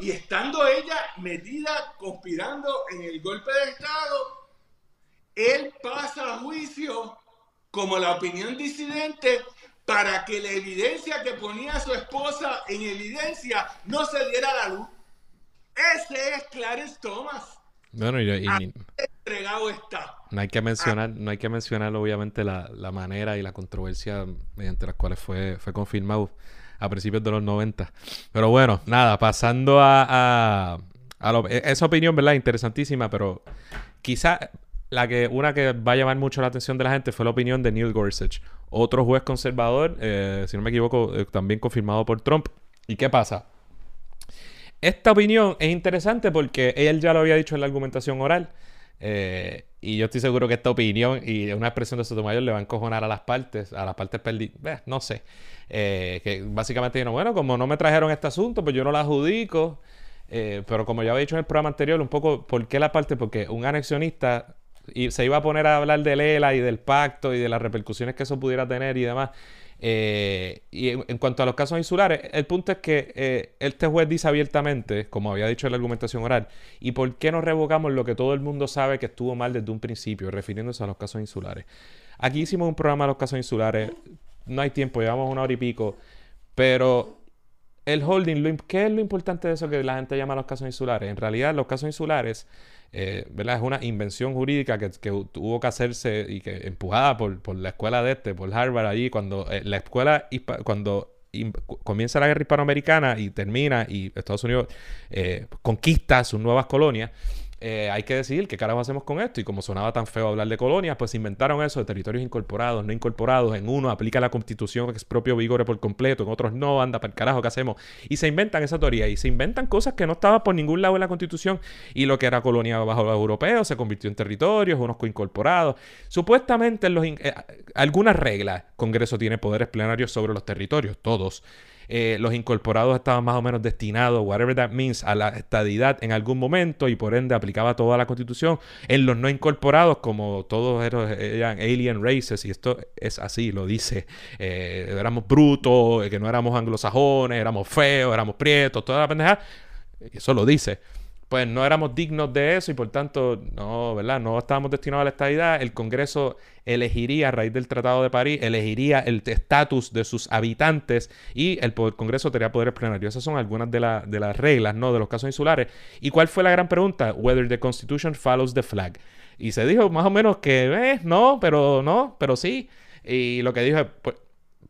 y estando ella metida, conspirando en el golpe de Estado, él pasa a juicio como la opinión disidente para que la evidencia que ponía su esposa en evidencia no se diera a la luz. Ese es Clarence Thomas. Bueno, y, entregado está. No hay que mencionar, no hay que mencionar obviamente la, manera y la controversia mediante las cuales fue, fue confirmado a principios de los 90. Pero bueno, nada, pasando a, a, e, esa opinión, ¿verdad? Interesantísima, pero quizá la que, una que va a llamar mucho la atención de la gente fue la opinión de Neil Gorsuch, otro juez conservador, eh, si no me equivoco, eh, también confirmado por Trump. ¿Y qué pasa? Esta opinión es interesante porque él ya lo había dicho en la argumentación oral. Eh, y yo estoy seguro que esta opinión y una expresión de Sotomayor le va a encojonar a las partes, a las partes perdidas. no sé. que básicamente dijeron, bueno, como no me trajeron este asunto, pues yo no la adjudico. pero como ya había dicho en el programa anterior, un poco, ¿por qué la parte? Porque un anexionista y se iba a poner a hablar del ELA y del pacto y de las repercusiones que eso pudiera tener y demás. Eh, y en, cuanto a los casos insulares, el punto es que eh, este juez dice abiertamente, como había dicho en la argumentación oral, ¿y por qué no revocamos lo que todo el mundo sabe que estuvo mal desde un principio, refiriéndose a los casos insulares? Aquí hicimos un programa de los casos insulares, no hay tiempo, llevamos una hora y pico, pero el holding, ¿qué es lo importante de eso que la gente llama los casos insulares? En realidad, los casos insulares eh, ¿verdad? Es una invención jurídica que, tuvo que hacerse y que empujada por, la escuela de este, por Harvard allí, cuando eh, la escuela, cuando comienza la guerra hispanoamericana y termina y Estados Unidos eh, conquista sus nuevas colonias, eh, hay que decidir qué carajo hacemos con esto. Y como sonaba tan feo hablar de colonias, pues inventaron eso de territorios incorporados, no incorporados. En uno aplica la constitución que es propio vigor por completo, en otros no, anda para el carajo, ¿qué hacemos? Y se inventan esa teoría y se inventan cosas que no estaban por ningún lado en la constitución. Y lo que era colonia bajo los europeos se convirtió en territorios, unos coincorporados. Supuestamente en los eh, algunas reglas, Congreso tiene poderes plenarios sobre los territorios, todos. Eh, los incorporados estaban más o menos destinados, whatever that means, a la estadidad en algún momento y por ende aplicaba toda la constitución. En los no incorporados, como todos eran alien races, y esto es así, lo dice, eh, éramos brutos, que no éramos anglosajones, éramos feos, éramos prietos, toda la pendeja. Eso lo dice pues no éramos dignos de eso y por tanto no, ¿verdad? No estábamos destinados a la estabilidad. El Congreso elegiría, a raíz del Tratado de París, elegiría el estatus de sus habitantes y el, Congreso tendría poderes plenarios. Esas son algunas de, de, las reglas, ¿no? De los casos insulares. ¿Y cuál fue la gran pregunta? Whether the Constitution follows the flag. Y se dijo más o menos que, eh, no, pero no, pero sí. Y lo que dijo es, pues,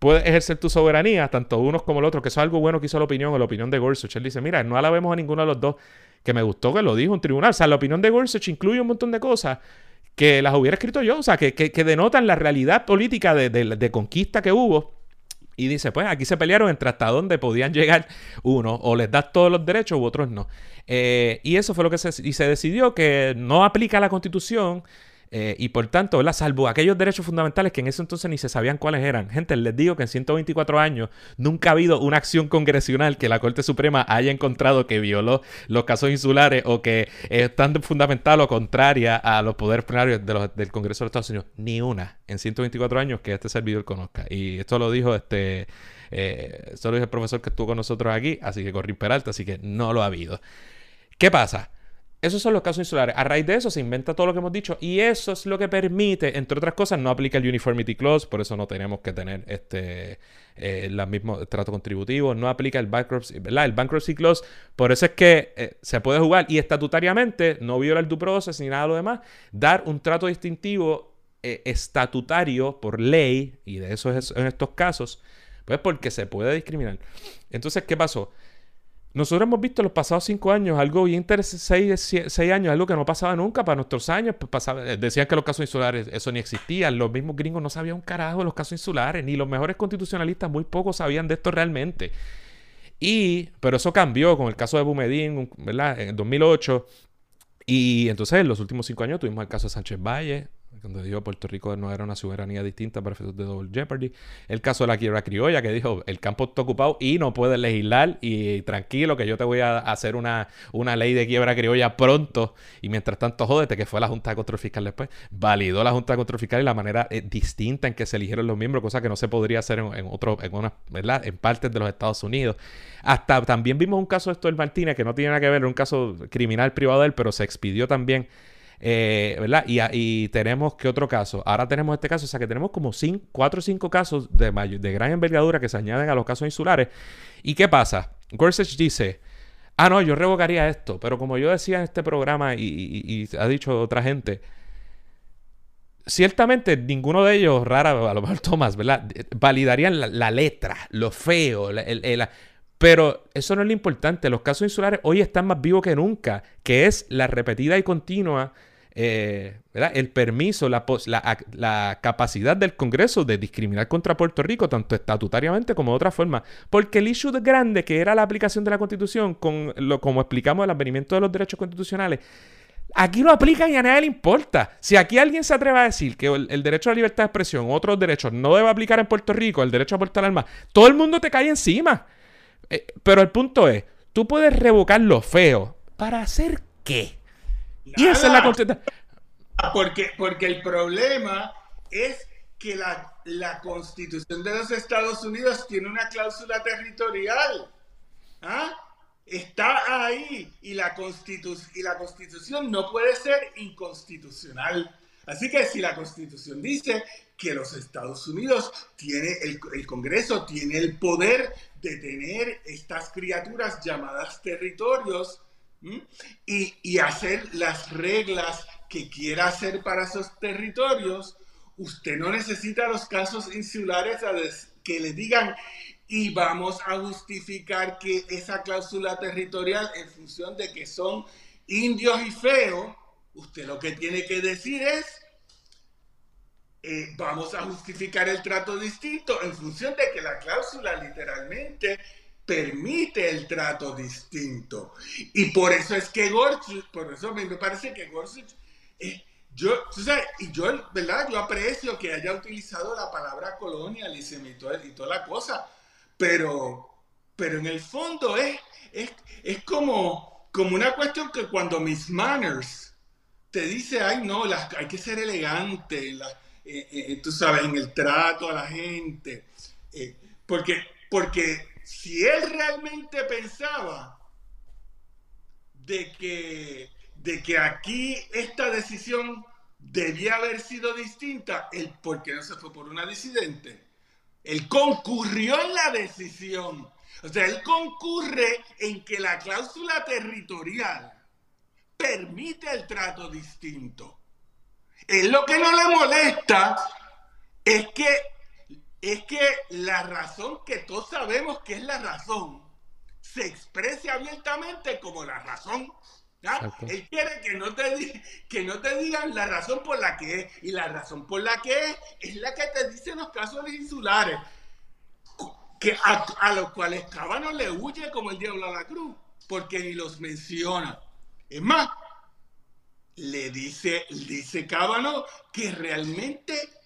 puedes ejercer tu soberanía, tanto unos como el otro, que eso es algo bueno que hizo la opinión, o la opinión de Gorsuch. Él dice, mira, no alabemos a ninguno de los dos que me gustó que lo dijo un tribunal. O sea, la opinión de Gorsuch incluye un montón de cosas que las hubiera escrito yo, o sea, que, que, denotan la realidad política de, de, conquista que hubo. Y dice, pues aquí se pelearon entre hasta dónde podían llegar unos, o les das todos los derechos u otros no. Eh, y eso fue lo que se, y se decidió que no aplica la constitución eh, y por tanto, ¿verdad? salvo aquellos derechos fundamentales que en ese entonces ni se sabían cuáles eran. Gente, les digo que en 124 años nunca ha habido una acción congresional que la Corte Suprema haya encontrado que violó los casos insulares o que es tan fundamental o contraria a los poderes plenarios del Congreso de los Estados Unidos. Ni una en 124 años que este servidor conozca. Y esto lo dijo este... Eh, el profesor que estuvo con nosotros aquí, así que Corrín Peralta, así que no lo ha habido. ¿Qué pasa? Esos son los casos insulares. A raíz de eso se inventa todo lo que hemos dicho y eso es lo que permite, entre otras cosas, no aplica el Uniformity Clause, por eso no tenemos que tener este eh, el mismo trato contributivo, no aplica el Bankruptcy, ¿verdad? El Bankruptcy Clause, por eso es que eh, se puede jugar y estatutariamente no viola el due process ni nada de lo demás, dar un trato distintivo eh, estatutario por ley, y de eso es en estos casos, pues porque se puede discriminar. Entonces, ¿qué pasó? Nosotros hemos visto los pasados cinco años algo bien interesante, seis, años, algo que no pasaba nunca para nuestros años. Pues eh, decían que los casos insulares, eso ni existían. Los mismos gringos no sabían un carajo de los casos insulares, ni los mejores constitucionalistas, muy pocos sabían de esto realmente. Y, pero eso cambió con el caso de Bumedín, ¿verdad? En 2008. Y entonces en los últimos cinco años tuvimos el caso de Sánchez Valle, cuando dijo Puerto Rico no era una soberanía distinta para efectos de Double Jeopardy. El caso de la quiebra criolla, que dijo el campo está ocupado y no puede legislar y tranquilo que yo te voy a hacer una, una ley de quiebra criolla pronto y mientras tanto jódete, que fue la Junta de Control Fiscal después, validó la Junta de Control Fiscal y la manera eh, distinta en que se eligieron los miembros, cosa que no se podría hacer en, en otro, en una, ¿verdad? En partes de los Estados Unidos. Hasta también vimos un caso de esto del Martínez, que no tiene nada que ver, un caso criminal privado de él, pero se expidió también eh, ¿Verdad? Y, tenemos, ¿qué otro caso? Ahora tenemos este caso, o sea que tenemos como cinco, cuatro o cinco casos de, de gran envergadura que se añaden a los casos insulares. ¿Y qué pasa? Gorsuch dice, ah, no, yo revocaría esto, pero como yo decía en este programa y, ha dicho otra gente, ciertamente ninguno de ellos, rara, a lo mejor Thomas, ¿verdad? Validarían la, letra, lo feo, el, pero eso no es lo importante. Los casos insulares hoy están más vivos que nunca, que es la repetida y continua eh, el permiso, la, capacidad del Congreso de discriminar contra Puerto Rico, tanto estatutariamente como de otra forma. Porque el issue grande que era la aplicación de la Constitución, con lo, como explicamos, el advenimiento de los derechos constitucionales, aquí lo aplican y a nadie le importa. Si aquí alguien se atreve a decir que el, derecho a la libertad de expresión, otros derechos, no debe aplicar en Puerto Rico, el derecho a portar armas, todo el mundo te cae encima. Eh, pero el punto es, tú puedes revocar lo feo. ¿Para hacer qué? Y esa es la contestación. Porque, porque el problema es que la, la, Constitución de los Estados Unidos tiene una cláusula territorial. ¿Ah? Está ahí y la, Constitu y la Constitución no puede ser inconstitucional. Así que si la Constitución dice que los Estados Unidos tiene, el, el Congreso tiene el poder de tener estas criaturas llamadas territorios, y, hacer las reglas que quiera hacer para esos territorios, usted no necesita los casos insulares que le digan y vamos a justificar que esa cláusula territorial en función de que son indios y feos, usted lo que tiene que decir es, eh, vamos a justificar el trato distinto en función de que la cláusula literalmente permite el trato distinto. Y por eso es que Gorsuch, por eso me parece que Gorsuch, eh, yo, y yo, ¿verdad? Yo aprecio que haya utilizado la palabra colonial y, se y, toda, la cosa, pero, pero en el fondo es, es, como, como una cuestión que cuando Miss Manners te dice, ay no, hay que ser elegante, eh, eh, tú sabes, en el trato a la gente, porque, porque si él realmente pensaba de que, de que aquí esta decisión debía haber sido distinta, él, ¿por qué no se fue por una disidente? Él concurrió en la decisión. O sea, él concurre en que la cláusula territorial permite el trato distinto. Es lo que no le molesta es que es que la razón que todos sabemos que es la razón se exprese abiertamente como la razón. Él quiere que no, te, que no te digan la razón por la que es. Y la razón por la que es es la que te dicen los casos insulares, que a, los cuales Cábano le huye como el diablo a la cruz, porque ni los menciona. Es más, le dice, dice Cábano que realmente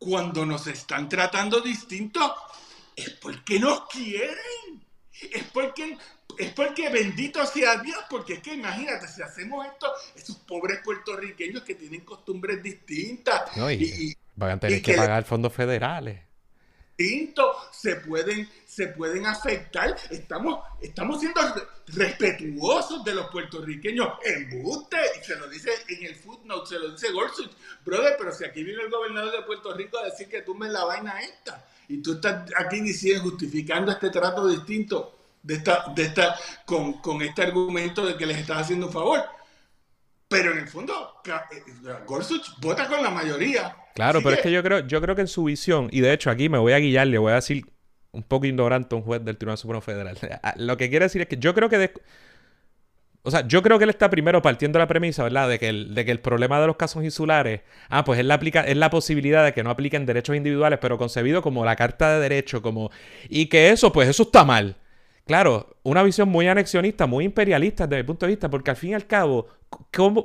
cuando nos están tratando distinto, es porque nos quieren. Es porque, es porque bendito sea Dios, porque es que imagínate, si hacemos esto, esos pobres puertorriqueños que tienen costumbres distintas. y, van a tener que, pagar fondos federales. Se pueden, se pueden afectar. Estamos, estamos siendo respetuosos de los puertorriqueños. Embuste, y se lo dice en el footnote, se lo dice Gorsuch. Brother, pero si aquí viene el gobernador de Puerto Rico a decir que tú me la vaina esta, y tú estás aquí diciendo, justificando este trato distinto de esta, de esta, con, con este argumento de que les estás haciendo un favor. Pero en el fondo, eh, Gorsuch vota con la mayoría. Claro, pero es que yo creo, yo creo que en su visión, y de hecho aquí me voy a guiar, le voy a decir un poco ignorante a un juez del Tribunal Supremo Federal. (laughs) Ah, lo que quiere decir es que yo creo que... O sea, yo creo que él está primero partiendo de la premisa, ¿verdad? De que, el, de que el problema de los casos insulares, ah, pues es la, aplica, es la posibilidad de que no apliquen derechos individuales, pero concebido como la Carta de Derecho, como... Y que eso, pues eso está mal. claro, una visión muy anexionista, muy imperialista desde mi punto de vista, porque al fin y al cabo,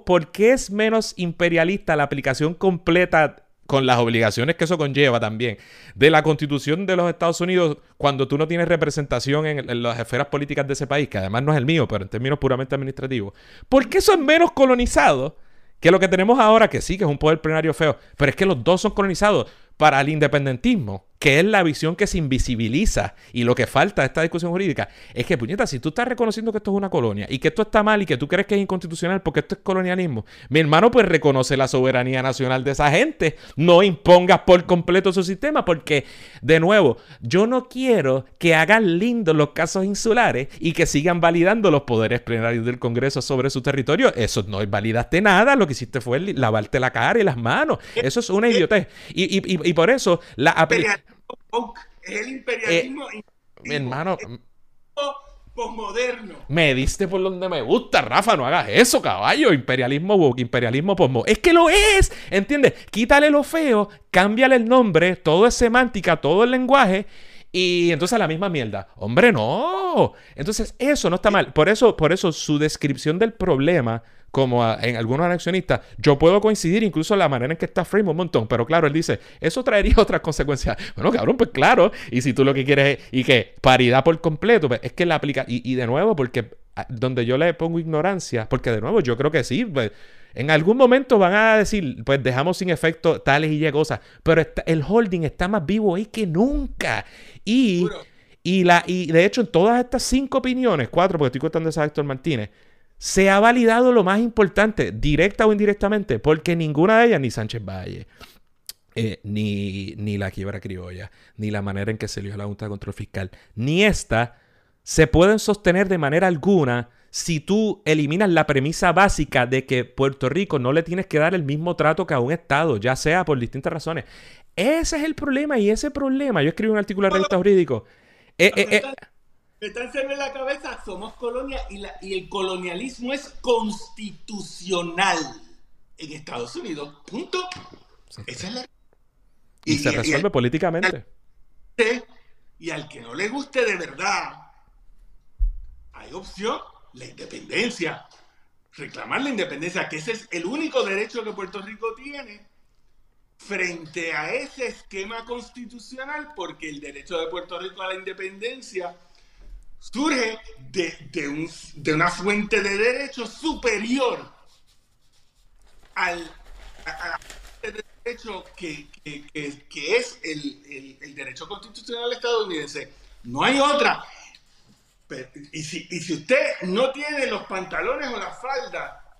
¿por qué es menos imperialista la aplicación completa con las obligaciones que eso conlleva también, de la constitución de los Estados Unidos cuando tú no tienes representación en, las esferas políticas de ese país, que además no es el mío, pero en términos puramente administrativos, ¿por qué eso es menos colonizado que lo que tenemos ahora, que sí, que es un poder plenario feo, pero es que los dos son colonizados para el independentismo? Que es la visión que se invisibiliza y lo que falta de esta discusión jurídica es que, puñeta, si tú estás reconociendo que esto es una colonia y que esto está mal y que tú crees que es inconstitucional porque esto es colonialismo, mi hermano pues reconoce la soberanía nacional de esa gente, no impongas por completo su sistema porque, de nuevo, yo no quiero que hagan lindos los casos insulares y que sigan validando los poderes plenarios del Congreso sobre su territorio. Eso no validaste nada, lo que hiciste fue lavarte la cara y las manos. Eso es una idiotez. Y, y, y, por eso la es el imperialismo. Eh, mi hermano. Posmoderno. Me diste por donde me gusta, Rafa, no hagas eso, caballo. Imperialismo woke, imperialismo posmoderno. Es que lo es, ¿entiendes? Quítale lo feo, cámbiale el nombre, todo es semántica, todo el lenguaje. Y entonces la misma mierda. Hombre, no. Entonces, eso no está mal. Por eso, por eso su descripción del problema como en algunos anexionistas, yo puedo coincidir incluso en la manera en que está Frame un montón, pero claro, él dice, eso traería (laughs) otras consecuencias. Bueno, cabrón, pues claro, y si tú lo que quieres es, y que paridad por completo, pues es que la aplica, y, de nuevo, porque ah, donde yo le pongo ignorancia, porque de nuevo yo creo que sí, pues, en algún momento van a decir, pues dejamos sin efecto tales y ya cosas, pero el holding está más vivo ahí que nunca. Y, y, la, y de hecho, en todas estas cinco opiniones, cuatro, porque estoy contando esa Héctor Martínez, se ha validado lo más importante, directa o indirectamente, porque ninguna de ellas, ni Sánchez Valle, eh, ni, ni la quiebra criolla, ni la manera en que se eligió la Junta de Control Fiscal, ni esta, se pueden sostener de manera alguna si tú eliminas la premisa básica de que Puerto Rico no le tienes que dar el mismo trato que a un Estado, ya sea por distintas razones. Ese es el problema y ese problema, yo escribí un artículo en la revista jurídico. Eh, eh, Metanse en la cabeza, somos colonia y, la, y el colonialismo es constitucional en Estados Unidos. Punto. Esa es la... Y, se resuelve políticamente. Y al que no le guste de verdad, hay opción, la independencia. Reclamar la independencia, que ese es el único derecho que Puerto Rico tiene frente a ese esquema constitucional, porque el derecho de Puerto Rico a la independencia surge de, una fuente de derecho superior al derecho que, es el, derecho constitucional estadounidense. No hay otra. y, si, y si usted no tiene los pantalones o la falda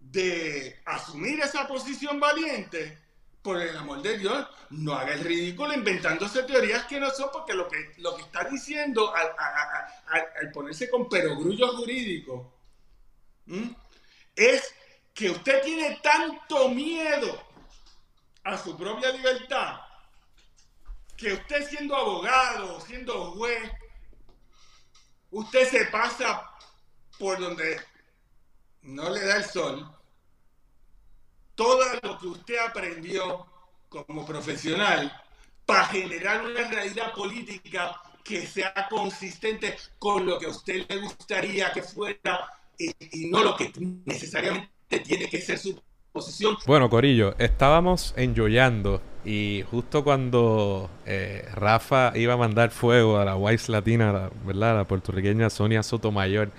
de asumir esa posición valiente, por el amor de Dios, no haga el ridículo inventándose teorías que no son, porque lo que, lo que está diciendo al, ponerse con perogrullo jurídico es que usted tiene tanto miedo a su propia libertad que usted siendo abogado, siendo juez, usted se pasa por donde no le da el sol todo lo que usted aprendió como profesional para generar una realidad política que sea consistente con lo que a usted le gustaría que fuera y, no lo que necesariamente tiene que ser su posición. Bueno, Corillo, estábamos enjoyando y justo cuando eh, Rafa iba a mandar fuego a la Wise Latina, ¿verdad? La puertorriqueña Sonia Sotomayor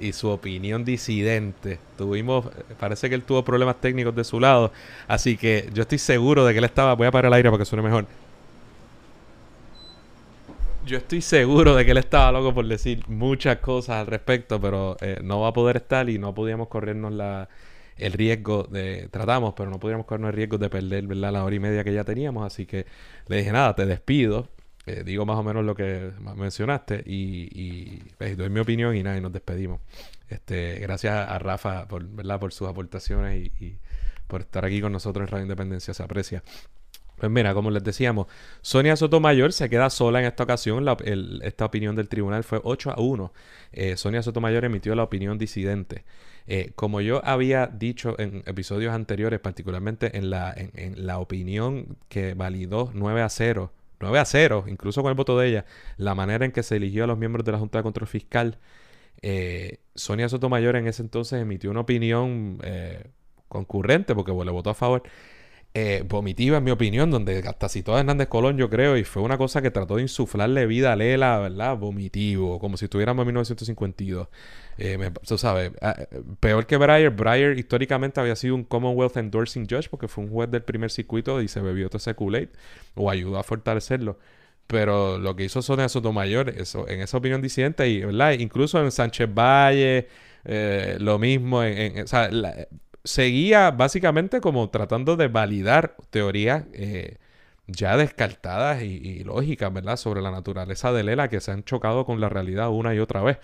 y su opinión disidente. Tuvimos, parece que él tuvo problemas técnicos de su lado, así que yo estoy seguro de que él estaba, voy a parar el aire para que suene mejor. Yo estoy seguro de que él estaba loco por decir muchas cosas al respecto, pero eh, no va a poder estar y no podíamos corrernos la, el riesgo de... Tratamos, pero no podíamos corrernos el riesgo de perder la hora y media que ya teníamos, así que le dije, nada, te despido. Eh, digo más o menos lo que mencionaste y, pues, doy mi opinión y nada, y nos despedimos. Este, gracias a Rafa por, ¿verdad? por sus aportaciones y, por estar aquí con nosotros en Radio Independencia, se aprecia. Pues mira, como les decíamos, Sonia Sotomayor se queda sola en esta ocasión. esta opinión del tribunal fue 8 a 1. Eh, Sonia Sotomayor emitió la opinión disidente. Eh, como yo había dicho en episodios anteriores, particularmente en la, en la opinión que validó 9 a 0 9 a 0, incluso con el voto de ella, la manera en que se eligió a los miembros de la Junta de Control Fiscal, eh, Sonia Sotomayor en ese entonces emitió una opinión eh, concurrente, porque le votó a favor, eh, vomitiva en mi opinión, donde hasta citó a Hernández Colón, yo creo, y fue una cosa que trató de insuflarle vida a Lela, ¿verdad? Vomitivo, como si estuviéramos en 1952. Eh, tú sabes, ah, peor que Breyer, Breyer históricamente había sido un Commonwealth Endorsing Judge porque fue un juez del primer circuito y se bebió todo ese kool o ayudó a fortalecerlo. Pero lo que hizo Sonia Sotomayor, eso, en esa opinión disidente, y, ¿verdad? incluso en Sánchez Valle, eh, lo mismo, en, o sea, seguía básicamente como tratando de validar teorías eh, ya descartadas y, lógicas, ¿verdad? Sobre la naturaleza de Lela que se han chocado con la realidad una y otra vez.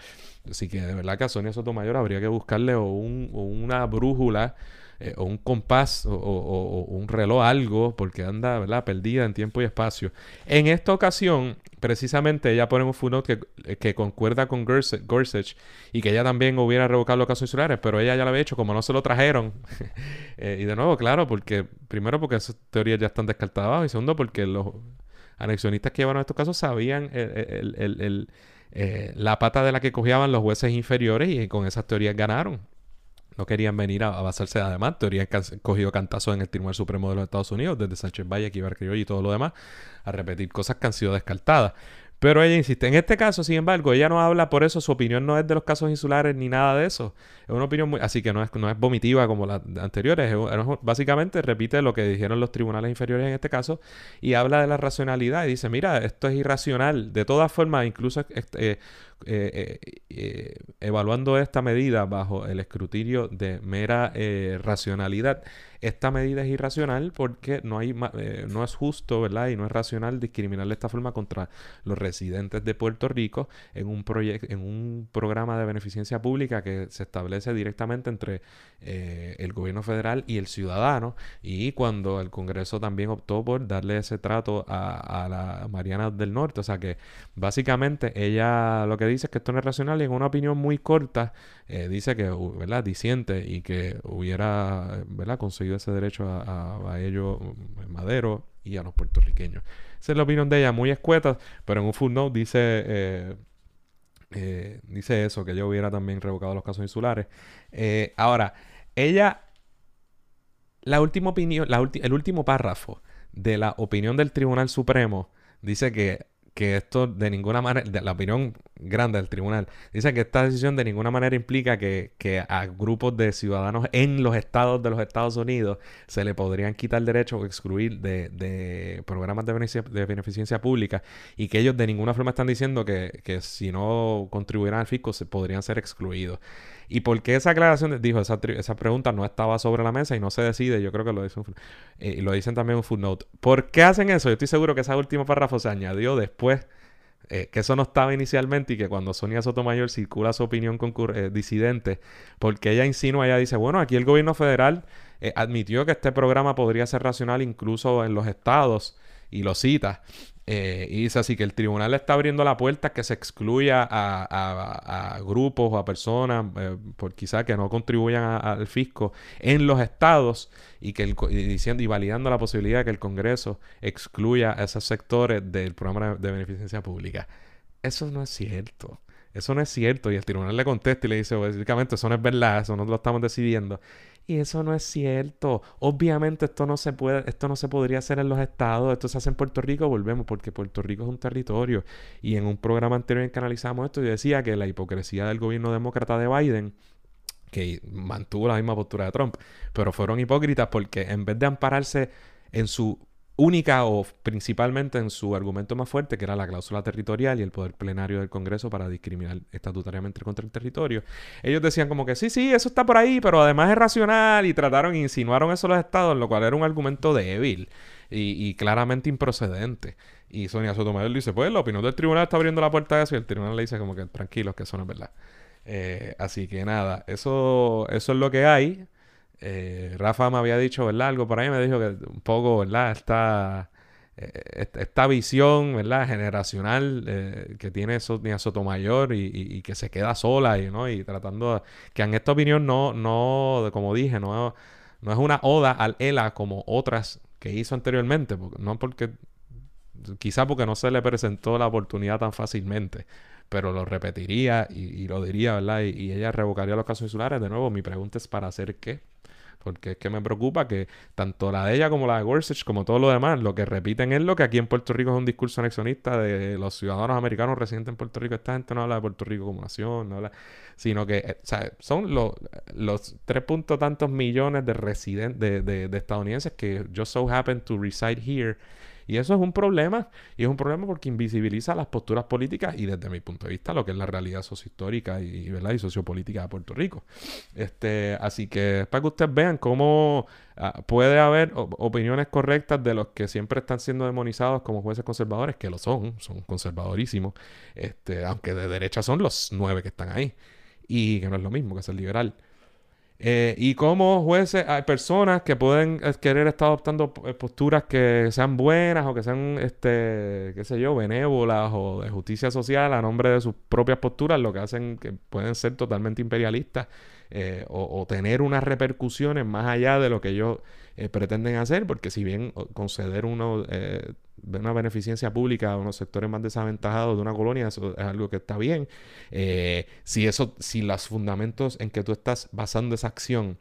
Así que de verdad que a Sonia Sotomayor habría que buscarle un, una brújula eh, un compás o, un reloj, algo, porque anda, ¿verdad? Perdida en tiempo y espacio. En esta ocasión, precisamente ella pone un footnote que, que concuerda con Gorsuch y que ella también hubiera revocado los casos insulares, pero ella ya lo había hecho como no se lo trajeron. (laughs) Eh, y de nuevo, claro, porque primero porque esas teorías ya están descartadas y segundo porque los anexionistas que llevaron estos casos sabían eh, la pata de la que cogían los jueces inferiores y con esas teorías ganaron no querían venir a, basarse además, teoría han cogido cantazos en el Tribunal Supremo de los Estados Unidos, desde Sánchez Valle, Kibar y todo lo demás, a repetir cosas que han sido descartadas. Pero ella insiste. En este caso, sin embargo, ella no habla por eso. Su opinión no es de los casos insulares ni nada de eso. Es una opinión muy. Así que no es, no es vomitiva como las anteriores. básicamente repite lo que dijeron los tribunales inferiores en este caso y habla de la racionalidad y dice: Mira, esto es irracional. De todas formas, incluso eh, eh, eh, evaluando esta medida bajo el escrutinio de mera racionalidad esta medida es irracional porque no, hay, no es justo, ¿verdad? Y no es racional discriminar de esta forma contra los residentes de Puerto Rico en un, en un programa de beneficencia pública que se establece directamente entre eh, el gobierno federal y el ciudadano. Y cuando el Congreso también optó por darle ese trato a, a la Mariana del Norte. O sea que básicamente ella lo que dice es que esto no es racional y en una opinión muy corta eh, dice que, ¿verdad? Disiente y que hubiera, ¿verdad? Conseguido ese derecho a, ellos, mm, Madero y a los puertorriqueños. Esa es la opinión de ella, muy escueta, pero en un footnote dice, eh, eh, dice eso, que ella hubiera también revocado los casos insulares. ahora, ella, la última opinión, el último párrafo de la opinión del Tribunal Supremo dice que que esto de ninguna manera, la opinión grande del tribunal, dice que esta decisión de ninguna manera implica que, a grupos de ciudadanos en los estados de los Estados Unidos se le podrían quitar derecho o excluir de, programas de, de, beneficencia pública y que ellos de ninguna forma están diciendo que, que si no contribuyeran al fisco se podrían ser excluidos. ¿Y por qué esa aclaración? Dijo, esa, esa pregunta no estaba sobre la mesa y no se decide. Yo creo que lo dicen, eh, lo dicen también un footnote. ¿Por qué hacen eso? Yo estoy seguro que ese último párrafo se añadió después. Eh, que eso no estaba inicialmente y que cuando Sonia Sotomayor circula su opinión eh, disidente, porque ella insinúa, ella dice, bueno, aquí el gobierno federal admitió que este programa podría ser racional incluso en los estados y lo cita. Eh, y dice así que el tribunal está abriendo la puerta que se excluya a, grupos o a personas, eh, por quizá que no contribuyan al fisco en los estados y que el, diciendo y validando la posibilidad de que el Congreso excluya a esos sectores del programa de beneficencia pública. Eso no es cierto. Eso no es cierto. Y el tribunal le contesta y le dice, básicamente, eso no es verdad, eso no lo estamos decidiendo. Y eso no es cierto. Obviamente esto no se puede, esto no se podría hacer en los estados, esto se hace en Puerto Rico, volvemos, porque Puerto Rico es un territorio. Y en un programa anterior en que analizamos esto, yo decía que la hipocresía del gobierno demócrata de Biden que mantuvo la misma postura de Trump, pero fueron hipócritas porque en vez de ampararse en su única o principalmente en su argumento más fuerte, que era la cláusula territorial y el poder plenario del Congreso para discriminar estatutariamente contra el territorio. Ellos decían como que sí, sí, eso está por ahí, pero además es racional y trataron e insinuaron eso a los estados, lo cual era un argumento débil y, claramente improcedente. Y Sonia Sotomayor dice, pues la opinión del tribunal está abriendo la puerta a eso y el tribunal le dice como que tranquilos, que eso no es verdad. Eh, así que nada, eso, eso es lo que hay. Eh, Rafa me había dicho, ¿verdad? Algo por ahí me dijo que un poco, ¿verdad? Esta, eh, esta visión, ¿verdad? Generacional eh, que tiene Sonia Sotomayor y, y, que se queda sola y, ¿no? y tratando que en esta opinión no, no, como dije, no, no es una oda al ELA como otras que hizo anteriormente, no porque Quizá porque no se le presentó la oportunidad tan fácilmente, pero lo repetiría y, lo diría, ¿verdad? Y, y, ella revocaría los casos insulares. De nuevo, mi pregunta es para hacer qué. Porque es que me preocupa que tanto la de ella como la de Gorsuch, como todo lo demás, lo que repiten es lo que aquí en Puerto Rico es un discurso anexionista de los ciudadanos americanos residentes en Puerto Rico. Esta gente no habla de Puerto Rico como nación, no habla, sino que eh, son los, tres puntos tantos millones de residentes, de, de, de estadounidenses que just so happen to reside here y eso es un problema, y es un problema porque invisibiliza las posturas políticas y desde mi punto de vista lo que es la realidad sociohistórica y, ¿verdad? y sociopolítica de Puerto Rico. Este, así que para que ustedes vean cómo ah, puede haber opiniones correctas de los que siempre están siendo demonizados como jueces conservadores, que lo son, son conservadorísimos, este, aunque de derecha son los nueve que están ahí, y que no es lo mismo que ser liberal. Eh, y como jueces hay personas que pueden eh, querer estar adoptando eh, posturas que sean buenas o que sean, este, qué sé yo, benévolas o de justicia social a nombre de sus propias posturas, lo que hacen que pueden ser totalmente imperialistas o, o, tener unas repercusiones más allá de lo que ellos pretenden hacer, porque si bien conceder uno una beneficencia pública a unos sectores más desaventajados de una colonia, eso es algo que está bien. Eh, si eso, si los fundamentos en que tú estás basando esa acción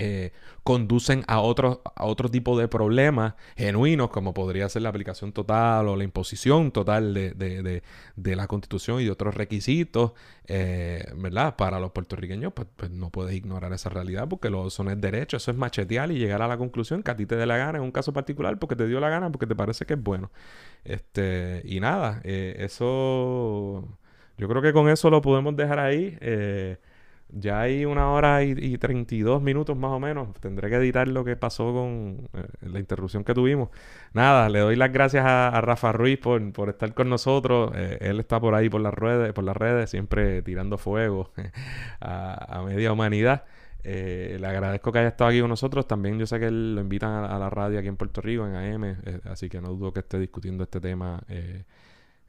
eh, conducen a otro, a otro tipo de problemas genuinos, como podría ser la aplicación total o la imposición total de, la constitución y de otros requisitos, eh, ¿verdad? Para los puertorriqueños, pues, pues, no puedes ignorar esa realidad porque lo, son es derecho, eso es machetear y llegar a la conclusión que a ti te dé la gana en un caso particular porque te dio la gana, porque te parece que es bueno. Este, y nada, eh, eso, yo creo que con eso lo podemos dejar ahí. Ya hay una hora y, y, 32 minutos más o menos. Tendré que editar lo que pasó con eh, la interrupción que tuvimos. Nada, le doy las gracias a, Rafa Ruiz por, estar con nosotros. Eh, él está por ahí por las redes, por las redes siempre tirando fuego (laughs) a, media humanidad. Eh, le agradezco que haya estado aquí con nosotros. También yo sé que él lo invitan a, la radio aquí en Puerto Rico, en AM, así que no dudo que esté discutiendo este tema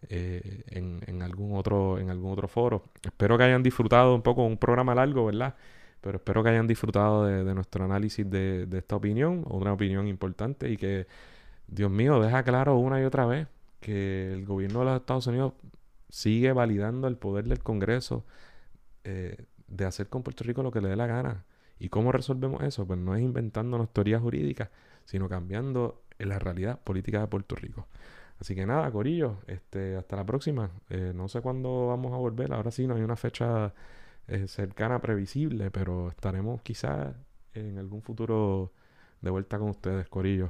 eh, en, algún otro, en algún otro foro. Espero que hayan disfrutado un poco, un programa largo, ¿verdad? Pero espero que hayan disfrutado de, nuestro análisis de, esta opinión, una opinión importante y que, Dios mío, deja claro una y otra vez que el gobierno de los Estados Unidos sigue validando el poder del Congreso eh, de hacer con Puerto Rico lo que le dé la gana. ¿Y cómo resolvemos eso? Pues no es inventándonos teorías jurídicas, sino cambiando la realidad política de Puerto Rico. Así que nada, Corillo, este, hasta la próxima. Eh, no sé cuándo vamos a volver. Ahora sí, no hay una fecha eh, cercana, previsible, pero estaremos quizás en algún futuro de vuelta con ustedes, Corillo.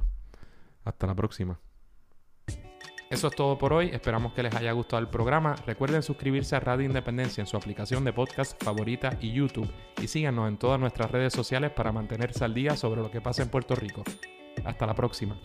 Hasta la próxima. Eso es todo por hoy. Esperamos que les haya gustado el programa. Recuerden suscribirse a Radio Independencia en su aplicación de podcast favorita y YouTube. Y síganos en todas nuestras redes sociales para mantenerse al día sobre lo que pasa en Puerto Rico. Hasta la próxima.